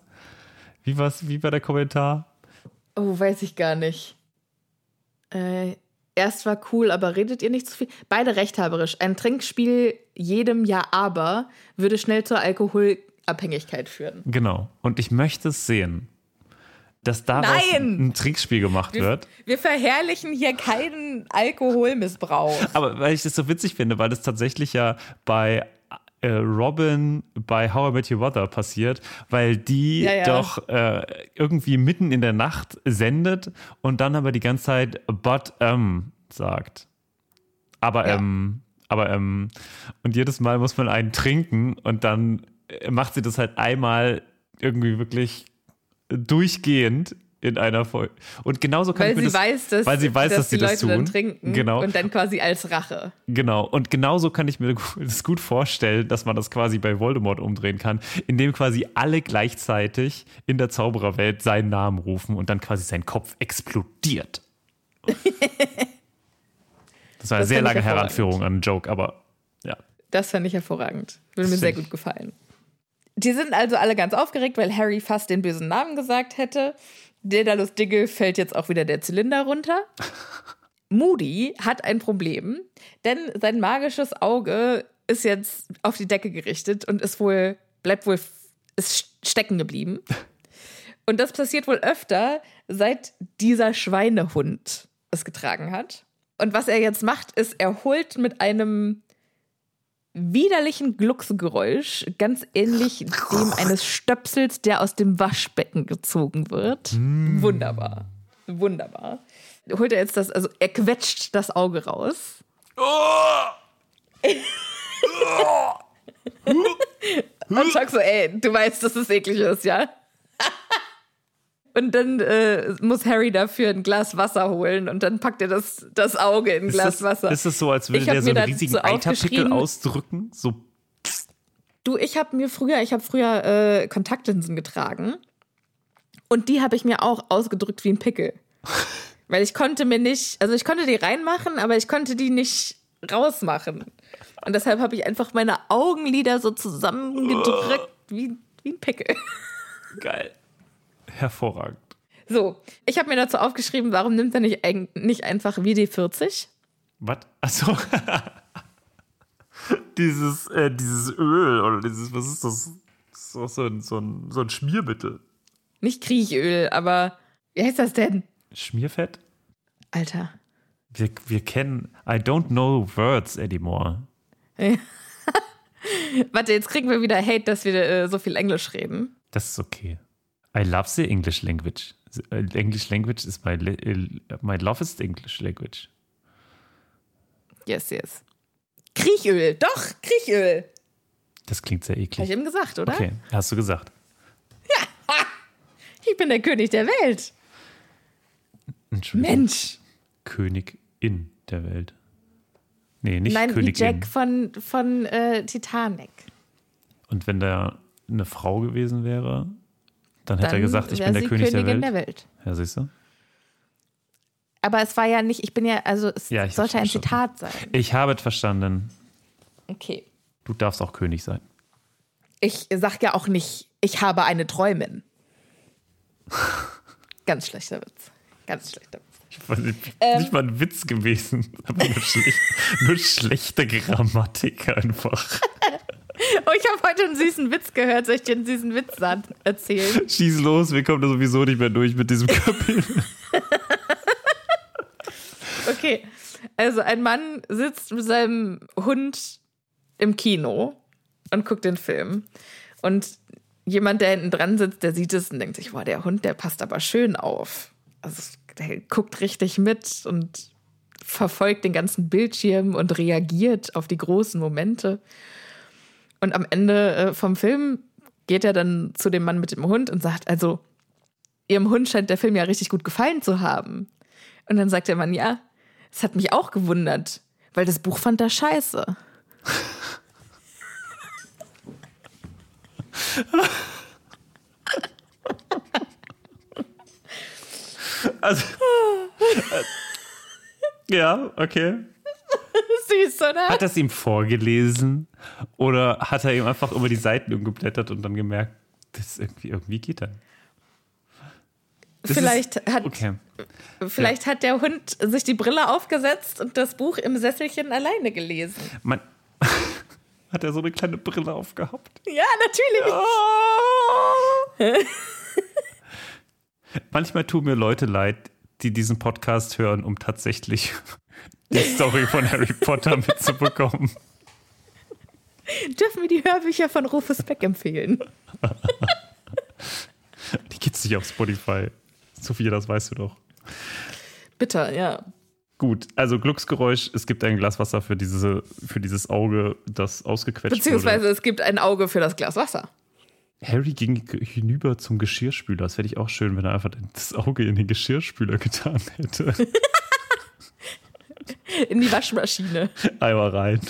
Wie war's, wie war der Kommentar? Oh, weiß ich gar nicht. Äh, erst war cool, aber redet ihr nicht zu viel? Beide rechthaberisch. Ein Trinkspiel jedem Ja, aber würde schnell zur Alkoholabhängigkeit führen. Genau. Und ich möchte es sehen, dass daraus Nein! ein Trinkspiel gemacht wird. Wir verherrlichen hier keinen Alkoholmissbrauch. Aber weil ich das so witzig finde, weil das tatsächlich ja bei äh, Robin bei How I Met Your Mother passiert, weil die Ja, ja. doch äh, irgendwie mitten in der Nacht sendet und dann aber die ganze Zeit but ähm sagt. Aber Ja. ähm, aber ähm. Und jedes Mal muss man einen trinken und dann macht sie das halt einmal irgendwie wirklich durchgehend in einer Folge. Und genauso kann Weil ich mir sie das, weiß, dass, weil sie weiß, dass, die sie das Leute tun. dann trinken Genau. und dann quasi als Rache. Genau, und genauso kann ich mir das gut vorstellen, dass man das quasi bei Voldemort umdrehen kann, indem quasi alle gleichzeitig in der Zaubererwelt seinen Namen rufen und dann quasi sein Kopf explodiert. Das war eine Das sehr lange. Heranführung an einen Joke, aber ja. Das fand ich hervorragend. Würde mir sehr gut gefallen. Die sind also alle ganz aufgeregt, weil Harry fast den bösen Namen gesagt hätte. Daedalus Diggle fällt jetzt auch wieder der Zylinder runter. Moody hat ein Problem, denn sein magisches Auge ist jetzt auf die Decke gerichtet und ist wohl, bleibt wohl, ist stecken geblieben. Und das passiert wohl öfter, seit dieser Schweinehund es getragen hat. Und was er jetzt macht, ist, er holt mit einem widerlichen Glucksgeräusch, ganz ähnlich dem eines Stöpsels, der aus dem Waschbecken gezogen wird. Wunderbar. Wunderbar. Holt er jetzt das, also er quetscht das Auge raus. Und Chuck so, ey, du weißt, dass es eklig ist, ja? Und dann äh, muss Harry dafür ein Glas Wasser holen und dann packt er das, das Auge in ein Ist Glas das, Wasser. ist es so, als würde der so einen riesigen Eiterpickel aufgeschrieben- ausdrücken? So, Du, ich habe mir früher, ich habe früher äh, Kontaktlinsen getragen und die habe ich mir auch ausgedrückt wie ein Pickel. Weil ich konnte mir nicht, also ich konnte die reinmachen, aber ich konnte die nicht rausmachen. Und deshalb habe ich einfach meine Augenlider so zusammengedrückt wie, wie ein Pickel. geil. Hervorragend. So, ich habe mir dazu aufgeschrieben, warum nimmt er nicht, nicht einfach WD-40? Was? Achso. dieses, äh, dieses Öl oder dieses, was ist das? Das ist doch so ein, so ein, so ein Schmiermittel. Nicht Kriechöl, aber wie heißt das denn? Schmierfett? Alter. Wir, wir kennen, I don't know words anymore. Warte, jetzt kriegen wir wieder Hate, dass wir äh, so viel Englisch reden. Das ist okay. I love the English language. The, uh, English language is my, uh, my lovest English language. Yes, yes. Kriechöl, doch, Kriechöl. Das klingt sehr Habe ich eklig. eben gesagt, oder? Okay, hast du gesagt. Ich bin der König der Welt. Entschuldigung. Mensch. Königin der Welt. Nee, nicht Nein, wie Königin. Jack von, von äh, Titanic. Und wenn da eine Frau gewesen wäre, dann hätte Dann er gesagt, ich bin der König der Welt. der Welt. Ja, siehst du? Aber es war ja nicht, ich bin ja, also es Ja, sollte ein. Zitat sein. Ich habe es verstanden. Okay. Du darfst auch König sein. Ich sag ja auch nicht, ich habe eine Träumin. Ganz schlechter Witz. Ganz schlechter Witz. Ich war nicht, Ähm. nicht mal ein Witz gewesen. Aber nur, schlecht, nur schlechte Grammatik einfach. Oh, ich habe heute einen süßen Witz gehört. Soll ich dir einen süßen Witz erzählen? Schieß los, wir kommen da sowieso nicht mehr durch mit diesem Kapitel. Okay. Also ein Mann sitzt mit seinem Hund im Kino und guckt den Film. Und jemand, der hinten dran sitzt, der sieht es und denkt sich, boah, der Hund, der passt aber schön auf. Also der guckt richtig mit und verfolgt den ganzen Bildschirm und reagiert auf die großen Momente. Und am Ende äh, vom Film geht er dann zu dem Mann mit dem Hund und sagt, also, ihrem Hund scheint der Film ja richtig gut gefallen zu haben. Und dann sagt der Mann, ja, es hat mich auch gewundert, weil das Buch fand er scheiße. Also, äh, ja, okay. Süß, oder? Hat er es ihm vorgelesen oder hat er ihm einfach über die Seiten umgeblättert und dann gemerkt, das irgendwie, irgendwie geht er. Das vielleicht ist, hat, Okay. vielleicht hat der Hund sich die Brille aufgesetzt und das Buch im Sesselchen alleine gelesen. Man, hat er so eine kleine Brille aufgehabt? Ja, natürlich. Manchmal tun mir Leute leid, die diesen Podcast hören, um tatsächlich die Story von Harry Potter mitzubekommen. Dürfen wir die Hörbücher von Rufus Beck empfehlen? Die gibt's nicht auf Spotify. Sophia, das weißt du doch. Bitter, ja. Gut, also Glücksgeräusch, es gibt ein Glas Wasser für, diese, für dieses Auge, das ausgequetscht Beziehungsweise wurde. es gibt ein Auge für das Glas Wasser. Harry ging hinüber zum Geschirrspüler. Das wäre ich auch schön, wenn er einfach das Auge in den Geschirrspüler getan hätte. In die Waschmaschine. Einmal rein.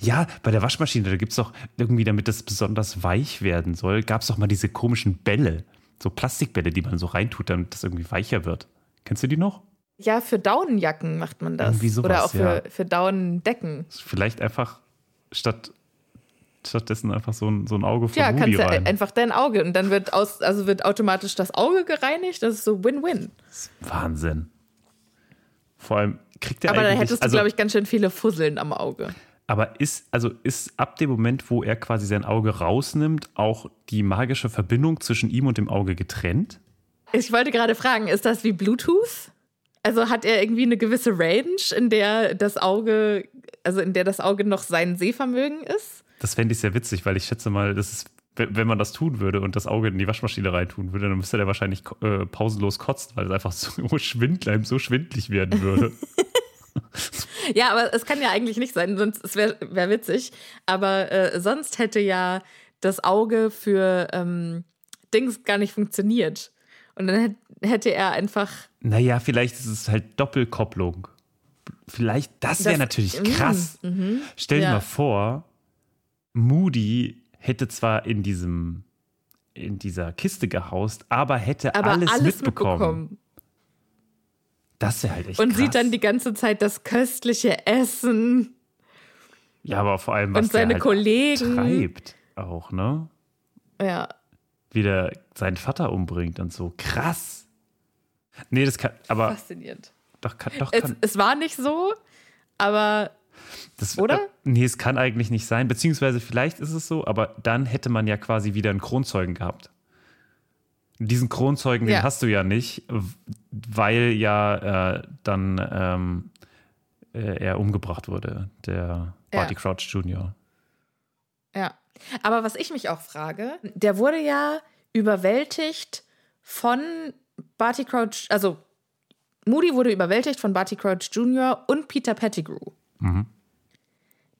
Ja, bei der Waschmaschine, da gibt es doch irgendwie, damit das besonders weich werden soll, gab es doch mal diese komischen Bälle. So Plastikbälle, die man so reintut, damit das irgendwie weicher wird. Kennst du die noch? Ja, für Daunenjacken macht man das. Irgendwie sowas, Oder auch für, ja. für Daunendecken. Vielleicht einfach statt stattdessen einfach so ein, so ein Auge von Ja, Moody kannst du rein. einfach dein Auge und dann wird aus, also wird automatisch das Auge gereinigt. Das ist so Win-Win. Wahnsinn. Vor allem kriegt er Aber da eigentlich, hättest du, also, glaube ich, ganz schön viele Fusseln am Auge. aber ist, also ist ab dem Moment, wo er quasi sein Auge rausnimmt, auch die magische Verbindung zwischen ihm und dem Auge getrennt? Ich wollte gerade fragen, ist das wie Bluetooth? Also hat er irgendwie eine gewisse Range, in der das Auge, also in der das Auge noch sein Sehvermögen ist? Das fände ich sehr witzig, weil ich schätze mal, das ist, wenn man das tun würde und das Auge in die Waschmaschine reintun würde, dann müsste der wahrscheinlich äh, pausenlos kotzen, weil es einfach so schwindlig, so schwindlig werden würde. Ja, aber es kann ja eigentlich nicht sein, sonst es wäre wär witzig. Aber äh, sonst hätte ja das Auge für ähm, Dings gar nicht funktioniert. Und dann hätt, hätte er einfach. naja, vielleicht ist es halt Doppelkopplung. Vielleicht, das wäre natürlich Mm, krass. Stell dir ja. mal vor, Moody hätte zwar in diesem in dieser Kiste gehaust, aber hätte Aber alles, alles, mitbekommen. mitbekommen. Das wäre halt echt Und krass. sieht dann die ganze Zeit das köstliche Essen ja, aber vor allem was und seine der halt Kollegen. treibt auch, ne? Ja. Wie der seinen Vater umbringt und so. Krass. Nee, das kann, aber Faszinierend. doch, kann, doch Es, kann, es war nicht so, aber das, oder? Äh, nee, es kann eigentlich nicht sein, beziehungsweise vielleicht ist es so, aber dann hätte man ja quasi wieder einen Kronzeugen gehabt. Diesen Kronzeugen, Ja. den hast du ja nicht, weil ja äh, dann ähm, äh, er umgebracht wurde, der Ja. Barty Crouch Jr. Ja. Aber was ich mich auch frage, der wurde ja überwältigt von Barty Crouch, also Moody wurde überwältigt von Barty Crouch Jr. und Peter Pettigrew.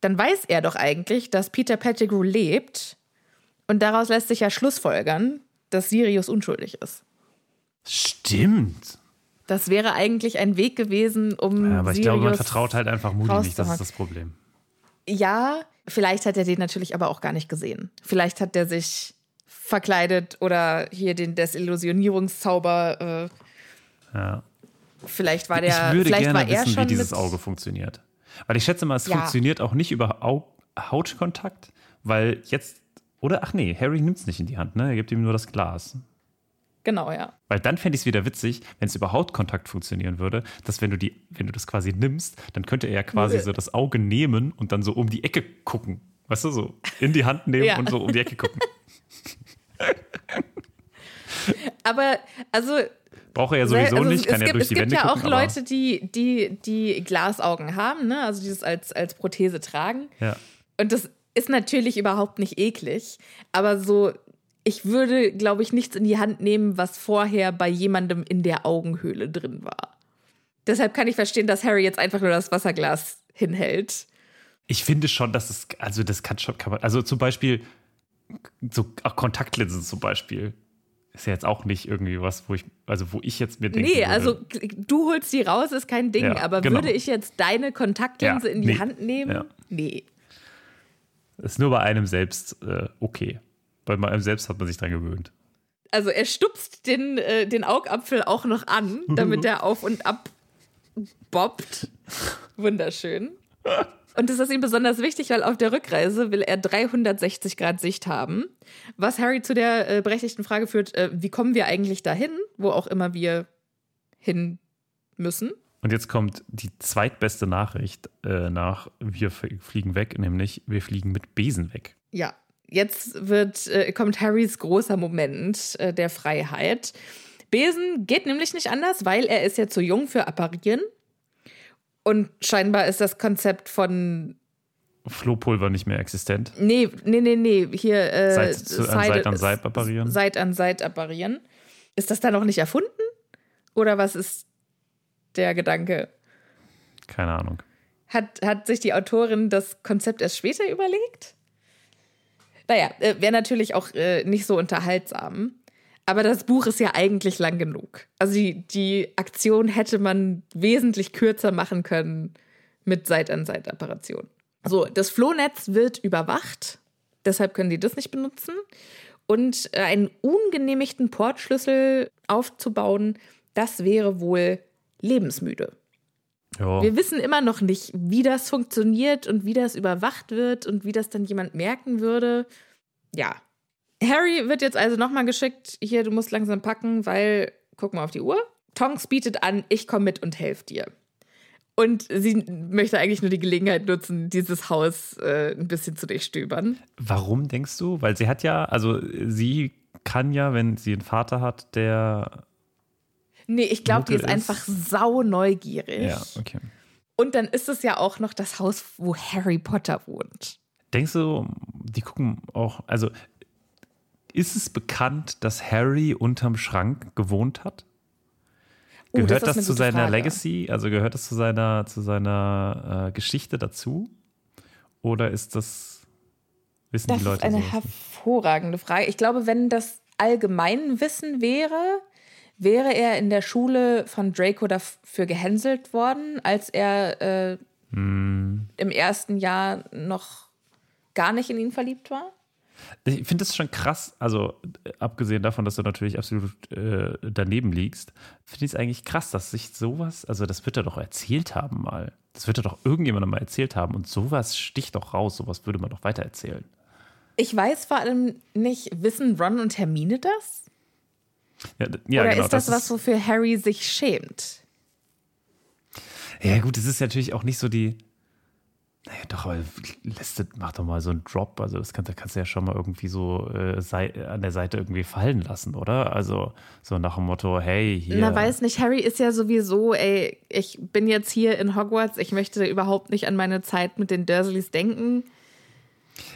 Dann weiß er doch eigentlich, dass Peter Pettigrew lebt und daraus lässt sich ja schlussfolgern, dass Sirius unschuldig ist. Stimmt. Das wäre eigentlich ein Weg gewesen, um Ja, aber ich Sirius glaube, man vertraut halt einfach Moody nicht, das ist das Problem. Ja, vielleicht hat er den natürlich aber auch gar nicht gesehen. Vielleicht hat er sich verkleidet oder hier den Desillusionierungszauber. Äh, Ja. vielleicht war der. ich würde vielleicht gerne war er wissen, schon wie dieses Auge funktioniert. Weil ich schätze mal, es Ja. funktioniert auch nicht über Au Hautkontakt, weil jetzt, oder, ach nee, Harry nimmt es nicht in die Hand, ne? Er gibt ihm nur das Glas. Genau, ja. Weil dann fände ich es wieder witzig, wenn es über Hautkontakt funktionieren würde, dass wenn du die, wenn du das quasi nimmst, dann könnte er ja quasi Äh. so das Auge nehmen und dann so um die Ecke gucken. Weißt du, so in die Hand nehmen Ja. und so um die Ecke gucken. Aber also. Braucht er ja sowieso also nicht, es kann ja gibt, durch es die gibt Wände ja auch gucken. aber- Leute, die, die, die Glasaugen haben, ne? Also dieses als, als Prothese tragen. Ja. Und das ist natürlich überhaupt nicht eklig. Aber so, ich würde, glaube ich, nichts in die Hand nehmen, was vorher bei jemandem in der Augenhöhle drin war. Deshalb kann ich verstehen, dass Harry jetzt einfach nur das Wasserglas hinhält. Ich finde schon, dass es, also das kann schon, kann man, also zum Beispiel, so auch Kontaktlinsen zum Beispiel, ist ja jetzt auch nicht irgendwie was, wo ich, also wo ich jetzt mir denke. Nee, also du holst die raus, ist kein Ding. Ja, aber genau. würde ich jetzt deine Kontaktlinse Ja, in die nee. Hand nehmen? Ja. Nee. Ist nur bei einem selbst äh, okay. Bei einem selbst hat man sich dran gewöhnt. Also er stupst den, äh, den Augapfel auch noch an, damit er auf und ab bobbt. Wunderschön. Und das ist ihm besonders wichtig, weil auf der Rückreise will er 360 Grad Sicht haben. Was Harry zu der äh, berechtigten Frage führt, äh, wie kommen wir eigentlich dahin, wo auch immer wir hin müssen? Und jetzt kommt die zweitbeste Nachricht äh, nach Wir fliegen weg, nämlich wir fliegen mit Besen weg. Ja, jetzt wird, äh, kommt Harrys großer Moment äh, der Freiheit. Besen geht nämlich nicht anders, weil er ist ja zu jung für Apparieren. Und scheinbar ist das Konzept von Flohpulver nicht mehr existent. Nee, nee, nee, nee. Hier äh, Seit, zu, Seit, Seit an Seit apparieren. Seit an Seit apparieren. Ist das da noch nicht erfunden? Oder was ist der Gedanke? Keine Ahnung. Hat, hat sich die Autorin das Konzept erst später überlegt? Naja, äh, wäre natürlich auch äh, nicht so unterhaltsam. Aber das Buch ist ja eigentlich lang genug. Also die, die Aktion hätte man wesentlich kürzer machen können mit Seit-an-Seit-Apparation. So, das Flohnetz wird überwacht. Deshalb können die das nicht benutzen. Und äh, einen ungenehmigten Portschlüssel aufzubauen, das wäre wohl lebensmüde. Ja. Wir wissen immer noch nicht, wie das funktioniert und wie das überwacht wird und wie das dann jemand merken würde. Ja, Harry wird jetzt also nochmal geschickt, hier, du musst langsam packen, weil, guck mal auf die Uhr. Tonks bietet an, ich komme mit und helfe dir. Und sie möchte eigentlich nur die Gelegenheit nutzen, dieses Haus äh, ein bisschen zu durchstöbern. Warum denkst du? Weil sie hat ja, also sie kann ja, wenn sie einen Vater hat, der. Nee, ich glaube, die ist, ist einfach sau neugierig. Ja, okay. Und dann ist es ja auch noch das Haus, wo Harry Potter wohnt. Denkst du, die gucken auch, also ist es bekannt, dass Harry unterm Schrank gewohnt hat? Uh, gehört das, das zu seiner Frage. Legacy? Also gehört das zu seiner, zu seiner äh, Geschichte dazu? Oder ist das, wissen das die Leute Das ist eine hervorragende nicht? Frage. Ich glaube, wenn das Allgemeinwissen wäre, wäre er in der Schule von Draco dafür gehänselt worden, als er äh, hm. im ersten Jahr noch gar nicht in ihn verliebt war? Ich finde das schon krass, also abgesehen davon, dass du natürlich absolut äh, daneben liegst, finde ich es eigentlich krass, dass sich sowas, also das wird er doch erzählt haben mal. Das wird er doch irgendjemandem mal erzählt haben und sowas sticht doch raus, sowas würde man doch weitererzählen. Ich weiß vor allem nicht, wissen Ron und Hermine das? Ja, ja, Oder genau, ist das, das was, wofür Harry sich schämt? Ja, gut, es ist natürlich auch nicht so die, naja, doch, aber lässt, mach doch mal so einen Drop. Also, das kannst, kannst du ja schon mal irgendwie so äh, sei, an der Seite irgendwie fallen lassen, oder? Also, so nach dem Motto, hey, hier. Na, weiß nicht, Harry ist ja sowieso, ey, ich bin jetzt hier in Hogwarts, ich möchte überhaupt nicht an meine Zeit mit den Dursleys denken.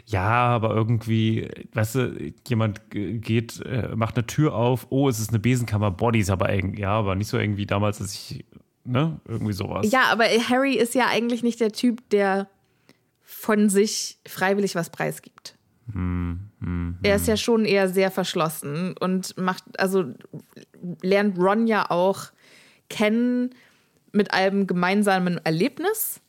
Ja, aber irgendwie, weißt du, jemand geht, äh, macht eine Tür auf, oh, es ist eine Besenkammer, Bodies, aber irgendwie, ja, aber nicht so irgendwie damals, dass ich, ne, irgendwie sowas. Ja, aber Harry ist ja eigentlich nicht der Typ, der von sich freiwillig was preisgibt. Hm, hm, er ist ja schon eher sehr verschlossen und macht, also lernt Ron ja auch kennen mit einem gemeinsamen Erlebnis.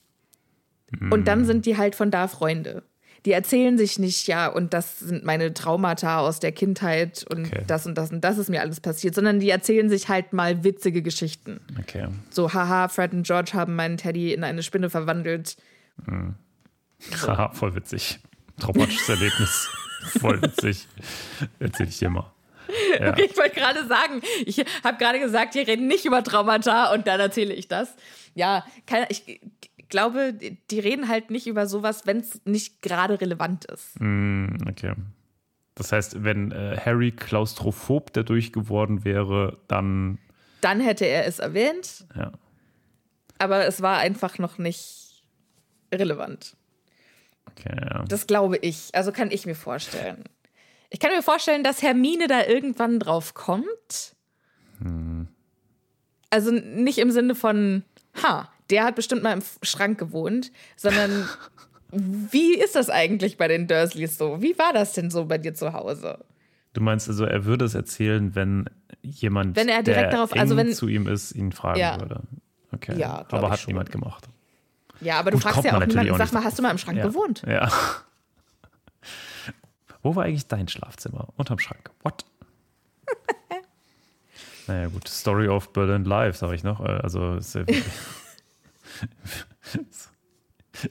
Und dann sind die halt von da Freunde. Die erzählen sich nicht, ja, und das sind meine Traumata aus der Kindheit und okay. das und das und das ist mir alles passiert, sondern die erzählen sich halt mal witzige Geschichten. Okay. So, haha, Fred und George haben meinen Teddy in eine Spinne verwandelt. Mhm. Haha, voll witzig. Traumatisches Erlebnis. voll witzig. Erzähl ich dir mal. Ja. Okay, ich wollte gerade sagen, ich habe gerade gesagt, wir reden nicht über Traumata und dann erzähle ich das. Ja, keine, ich glaube, die reden halt nicht über sowas, wenn es nicht gerade relevant ist. Mm, okay. Das heißt, wenn äh, Harry klaustrophob dadurch geworden wäre, dann. Dann hätte er es erwähnt. Ja. Aber es war einfach noch nicht relevant. Okay, ja. Das glaube ich. Also kann ich mir vorstellen. Ich kann mir vorstellen, dass Hermine da irgendwann drauf kommt. Hm. Also nicht im Sinne von, ha, der hat bestimmt mal im Schrank gewohnt, sondern wie ist das eigentlich bei den Dursleys so? Wie war das denn so bei dir zu Hause? Du meinst also, er würde es erzählen, wenn jemand, wenn er direkt darauf, also wenn, zu ihm ist, ihn fragen ja. würde. Okay. Ja, aber hat niemand gemacht. Ja, aber du Gut, fragst ja auch niemanden, sag mal, hast du mal im Schrank ja. gewohnt? Ja. Wo war eigentlich dein Schlafzimmer? Unterm Schrank. What? naja, gut. Story of Berlin Live, sag ich noch. Also,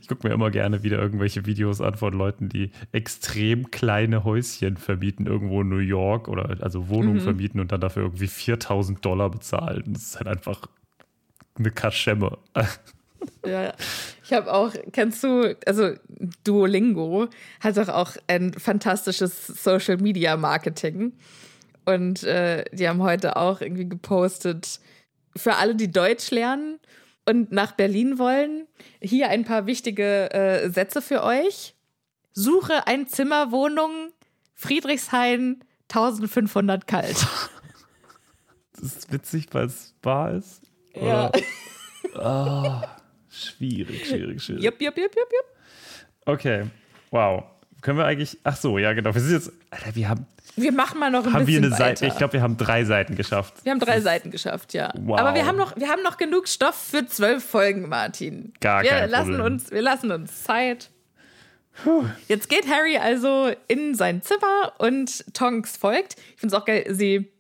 Ich gucke mir immer gerne wieder irgendwelche Videos an von Leuten, die extrem kleine Häuschen vermieten, irgendwo in New York oder also Wohnungen mhm. vermieten und dann dafür irgendwie 4000 Dollar bezahlen. Das ist halt einfach eine Kaschemme. Ja, ich habe auch, kennst du, also Duolingo hat doch auch ein fantastisches Social Media Marketing. Und äh, die haben heute auch irgendwie gepostet, für alle, die Deutsch lernen und nach Berlin wollen, hier ein paar wichtige äh, Sätze für euch. Suche ein Zimmerwohnung, Friedrichshain, 1500 kalt. Das ist witzig, weil es wahr ist. Ja. Oh, schwierig, schwierig, schwierig. Jupp, jupp, jupp, jupp, jupp. Okay, wow. Können wir eigentlich. Ach so, ja, genau. Wir sind jetzt. Alter, wir haben. Wir machen mal noch ein haben bisschen wir eine weiter. Seite? Ich glaube, wir haben drei Seiten geschafft. Wir haben drei Seiten geschafft, ja. Wow. Aber wir haben noch, wir haben noch genug Stoff für zwölf Folgen, Martin. Gar wir kein lassen Problem. Uns, wir lassen uns Zeit. Puh. Jetzt geht Harry also in sein Zimmer und Tonks folgt. Ich finde es auch geil, sie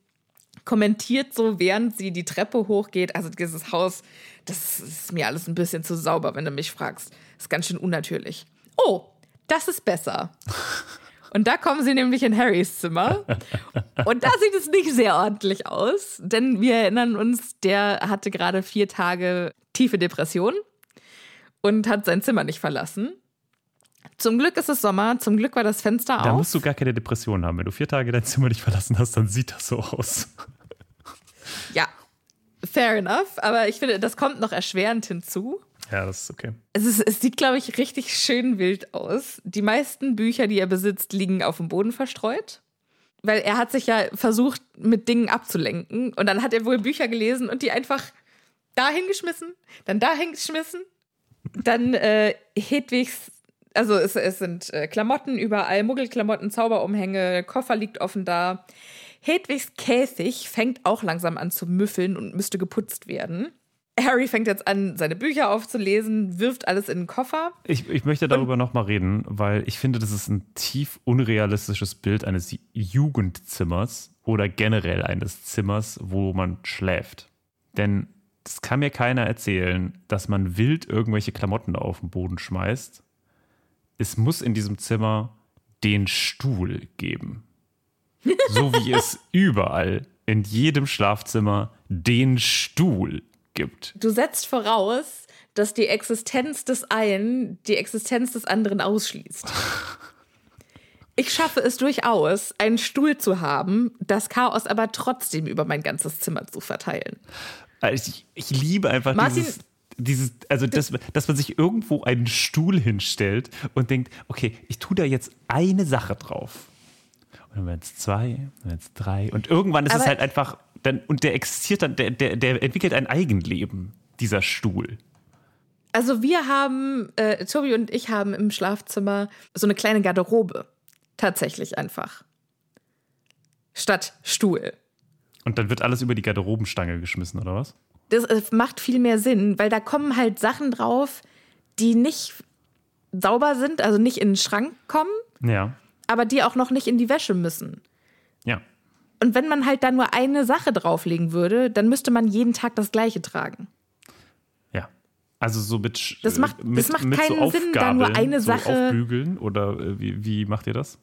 kommentiert so, während sie die Treppe hochgeht. Also dieses Haus, das ist mir alles ein bisschen zu sauber, wenn du mich fragst. Ist ganz schön unnatürlich. Oh, das ist besser. Und da kommen sie nämlich in Harrys Zimmer. Und da sieht es nicht sehr ordentlich aus, denn wir erinnern uns, der hatte gerade vier Tage tiefe Depression und hat sein Zimmer nicht verlassen. Zum Glück ist es Sommer, zum Glück war das Fenster auf. Da musst du gar keine Depression haben. Wenn du vier Tage dein Zimmer nicht verlassen hast, dann sieht das so aus. Ja, fair enough. Aber ich finde, das kommt noch erschwerend hinzu. Ja, das ist okay. Es, ist, es sieht, glaube ich, richtig schön wild aus. Die meisten Bücher, die er besitzt, liegen auf dem Boden verstreut. Weil er hat sich ja versucht, mit Dingen abzulenken. Und dann hat er wohl Bücher gelesen und die einfach dahin geschmissen, dann dahin geschmissen. Dann äh, Hedwigs, also es, es sind äh, Klamotten überall, Muggelklamotten, Zauberumhänge, Koffer liegt offen da. Hedwigs Käfig fängt auch langsam an zu müffeln und müsste geputzt werden. Harry fängt jetzt an, seine Bücher aufzulesen, wirft alles in den Koffer. Ich, ich möchte darüber nochmal reden, weil ich finde, das ist ein tief unrealistisches Bild eines Jugendzimmers oder generell eines Zimmers, wo man schläft. Denn das kann mir keiner erzählen, dass man wild irgendwelche Klamotten auf den Boden schmeißt. Es muss in diesem Zimmer den Stuhl geben. So wie es überall in jedem Schlafzimmer den Stuhl gibt. Du setzt voraus, dass die Existenz des einen die Existenz des anderen ausschließt. Ich schaffe es durchaus, einen Stuhl zu haben, das Chaos aber trotzdem über mein ganzes Zimmer zu verteilen. Also ich, ich liebe einfach Martin, dieses, dieses, also dass, dass man sich irgendwo einen Stuhl hinstellt und denkt, okay, ich tue da jetzt eine Sache drauf. Und dann werden es zwei, dann werden es drei. Und irgendwann ist es halt einfach dann, und der existiert dann, der, der, der entwickelt ein Eigenleben, dieser Stuhl. Also wir haben, äh, Tobi und ich haben im Schlafzimmer so eine kleine Garderobe. Tatsächlich einfach. Statt Stuhl. Und dann wird alles über die Garderobenstange geschmissen, oder was? Das äh, macht viel mehr Sinn, weil da kommen halt Sachen drauf, die nicht sauber sind, also nicht in den Schrank kommen. Ja. Aber die auch noch nicht in die Wäsche müssen. Und wenn man halt da nur eine Sache drauflegen würde, dann müsste man jeden Tag das Gleiche tragen. Ja. Also so mit Das macht, mit, das macht mit keinen so Sinn, da nur eine so Sache. Aufbügeln oder äh, wie, wie macht ihr das?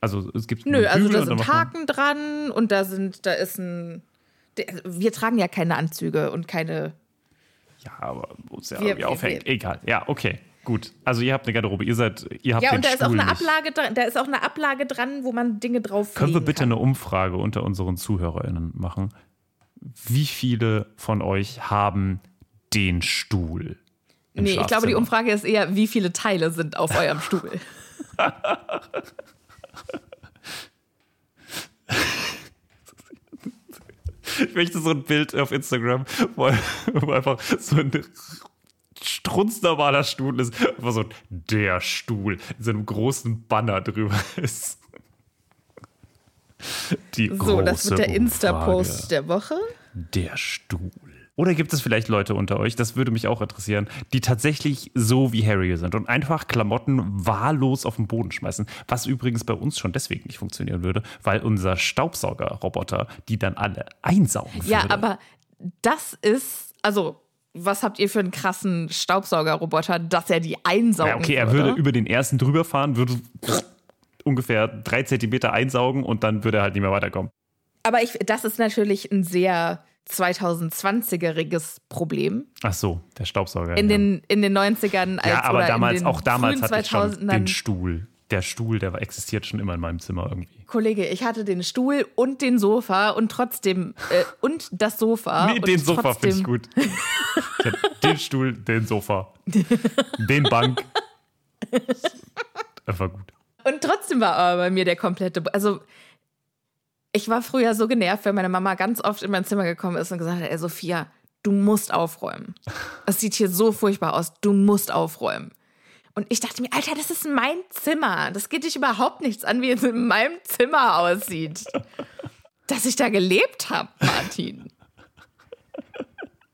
Also es gibt Nö, also da sind Haken dran und da sind, da ist ein. Wir tragen ja keine Anzüge und keine. Ja, aber muss ja wir, irgendwie aufhängen. Egal. Ja, okay. Gut, also ihr habt eine Garderobe, ihr seid, ihr habt Ja, und da ist Stuhl auch eine nicht. Ablage dran, da ist auch eine Ablage dran, wo man Dinge drauf Können wir bitte kann. eine Umfrage unter unseren ZuhörerInnen machen? Wie viele von euch haben den Stuhl? Im Nee, ich glaube, die? Umfrage ist eher, wie viele Teile sind auf eurem Stuhl? Ich möchte so ein Bild auf Instagram, wo, wo einfach so ein strunznormaler Stuhl ist. Einfach so der Stuhl in so einem großen Banner drüber ist. Die So, das wird der Insta-Post der Woche. Der Stuhl. Oder gibt es vielleicht Leute unter euch, das würde mich auch interessieren, die tatsächlich so wie Harry sind und einfach Klamotten wahllos auf den Boden schmeißen, was übrigens bei uns schon deswegen nicht funktionieren würde, weil unser Staubsaugerroboter die dann alle einsaugen würde. Ja, aber das ist, also was habt ihr für einen krassen Staubsaugerroboter, dass er die einsaugen Ja, okay, er würde? würde über den ersten drüber fahren, würde ungefähr drei Zentimeter einsaugen und dann würde er halt nicht mehr weiterkommen. Aber ich, das ist natürlich ein sehr 2020eriges Problem. Ach so, der Staubsauger. In ja. den, in den 90ern als ja, aber damals, auch damals hatte ich schon 2000ern. den Stuhl. Der Stuhl, der existiert schon immer in meinem Zimmer irgendwie. Kollege, ich hatte den Stuhl und den Sofa und trotzdem äh, und das Sofa. nee, und den Sofa finde ich gut. Ich den Stuhl, den Sofa, den Bank. Einfach gut. Und trotzdem war aber bei mir der komplette. Also, ich war früher so genervt, wenn meine Mama ganz oft in mein Zimmer gekommen ist und gesagt hat: Ey, Sophia, du musst aufräumen. Es sieht hier so furchtbar aus. Du musst aufräumen. Und ich dachte mir, Alter, das ist mein Zimmer. Das geht dich überhaupt nichts an, wie es in meinem Zimmer aussieht. Dass ich da gelebt habe, Martin.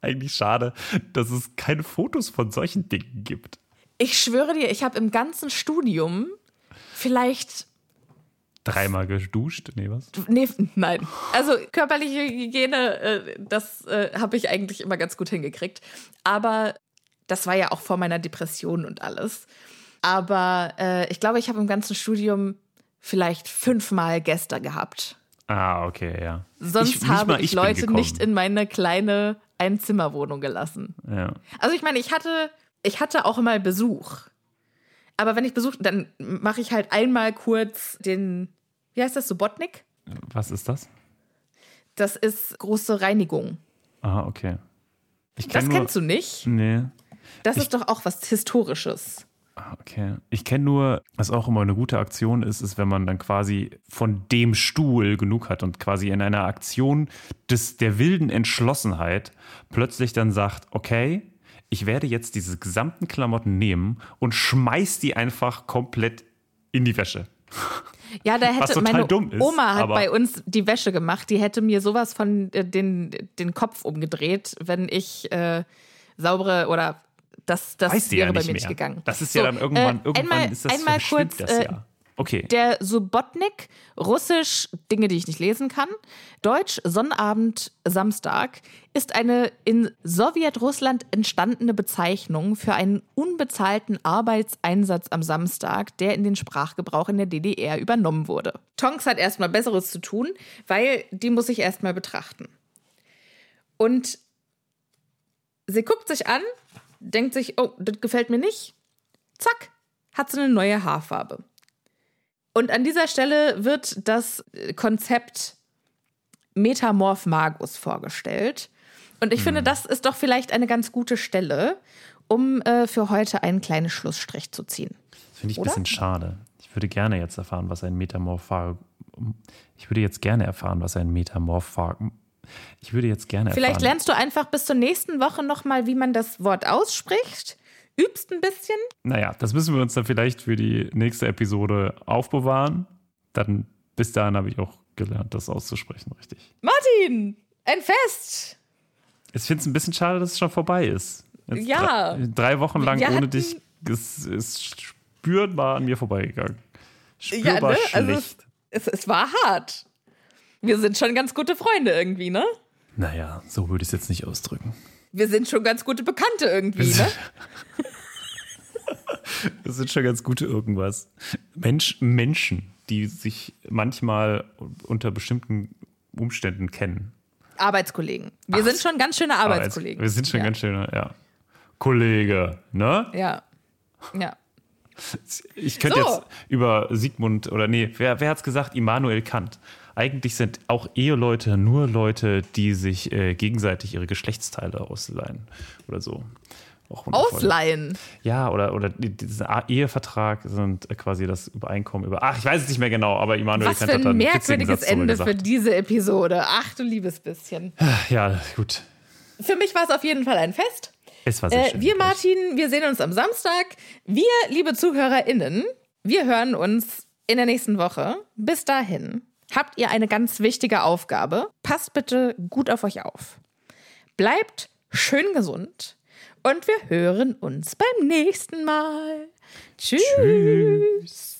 Eigentlich schade, dass es keine Fotos von solchen Dingen gibt. Ich schwöre dir, ich habe im ganzen Studium vielleicht Dreimal geduscht? Nee, was? Nee, nein. Also körperliche Hygiene, äh, das äh, habe ich eigentlich immer ganz gut hingekriegt. Aber das war ja auch vor meiner Depression und alles. Aber äh, ich glaube, ich habe im ganzen Studium vielleicht fünfmal Gäste gehabt. Ah, okay, ja. Sonst Ich- habe ich ich Leute nicht in meine kleine Einzimmerwohnung gelassen. Ja. Also ich meine, ich hatte, ich hatte auch mal Besuch. Aber wenn ich Besuch, dann mache ich halt einmal kurz den, wie heißt das, Subotnik? Was ist das? Das ist große Reinigung. Ah, okay. Ich Das kenn nur, kennst du nicht. Nee. Das ist doch auch was Historisches. Ah, Okay. Ich kenne nur, was auch immer eine gute Aktion ist, ist, wenn man dann quasi von dem Stuhl genug hat und quasi in einer Aktion des, der wilden Entschlossenheit plötzlich dann sagt, okay, ich werde jetzt diese gesamten Klamotten nehmen und schmeiß die einfach komplett in die Wäsche. Ja, da hätte meine ist, Oma hat bei uns die Wäsche gemacht. Die hätte mir sowas von äh, den, den Kopf umgedreht, wenn ich äh, saubere oder das, das Weiß wäre ja bei mir nicht gegangen. Das ist So, ja dann irgendwann, äh, irgendwann einmal, ist das einmal kurz das äh, ja. Okay. Der Subotnik, Russisch, Dinge, die ich nicht lesen kann. Deutsch, Sonnabend, Samstag, ist eine in Sowjetrussland entstandene Bezeichnung für einen unbezahlten Arbeitseinsatz am Samstag, der in den Sprachgebrauch in der DDR übernommen wurde. Tonks hat erstmal Besseres zu tun, weil die muss ich erstmal betrachten. Und sie guckt sich an, denkt sich, oh, das gefällt mir nicht. Zack, hat sie eine neue Haarfarbe. Und an dieser Stelle wird das Konzept Metamorph Magus vorgestellt. Und ich finde, das ist doch vielleicht eine ganz gute Stelle, um äh, für heute einen kleinen Schlussstrich zu ziehen. Das finde ich ein Oder? bisschen schade. Ich würde gerne jetzt erfahren, was ein Metamorph Ich würde jetzt gerne erfahren, was ein Metamorph Ich würde jetzt gerne Vielleicht erfahren. lernst du einfach bis zur nächsten Woche nochmal, wie man das Wort ausspricht. Übst ein bisschen. Naja, das müssen wir uns dann vielleicht für die nächste Episode aufbewahren. Dann bis dahin habe ich auch gelernt, das auszusprechen, richtig. Martin, ein Fest. Ich finde es ein bisschen schade, dass es schon vorbei ist. Jetzt Ja. Drei, drei Wochen lang Wir ohne dich ist, ist spürbar an mir vorbeigegangen. Ja, Spürbar ne? Also schlecht. es, es, es war hart. Wir sind schon ganz gute Freunde irgendwie, ne? naja, so würde ich es jetzt nicht ausdrücken. Wir sind schon ganz gute Bekannte irgendwie, ne? Das sind schon ganz gute irgendwas. Mensch, Menschen, die sich manchmal unter bestimmten Umständen kennen. Arbeitskollegen. Wir sind schon ganz schöne Arbeitskollegen. Wir sind schon ja. ganz schön, ja. Kollege, ne? Ja. Ja. Ich könnte So. jetzt über Sigmund oder nee, wer, wer hat's gesagt? Immanuel Kant. Eigentlich sind auch Eheleute nur Leute, die sich äh, gegenseitig ihre Geschlechtsteile ausleihen oder so. Ausleihen. Ja, oder, oder die- diesen Ehevertrag sind quasi das Übereinkommen über. Ach, ich weiß es nicht mehr genau, aber Immanuel Was Kant für hat ein dann einen witzigen merkwürdiges Ende für diese Episode. Ach du liebes bisschen. Ja, gut. Für mich war es auf jeden Fall ein Fest. Es war sehr Äh, schön. wir. Martin, wir sehen uns am Samstag. Wir, liebe ZuhörerInnen, wir hören uns in der nächsten Woche. Bis dahin habt ihr eine ganz wichtige Aufgabe. Passt bitte gut auf euch auf. Bleibt schön gesund und wir hören uns beim nächsten Mal. Tschüss. Tschüss.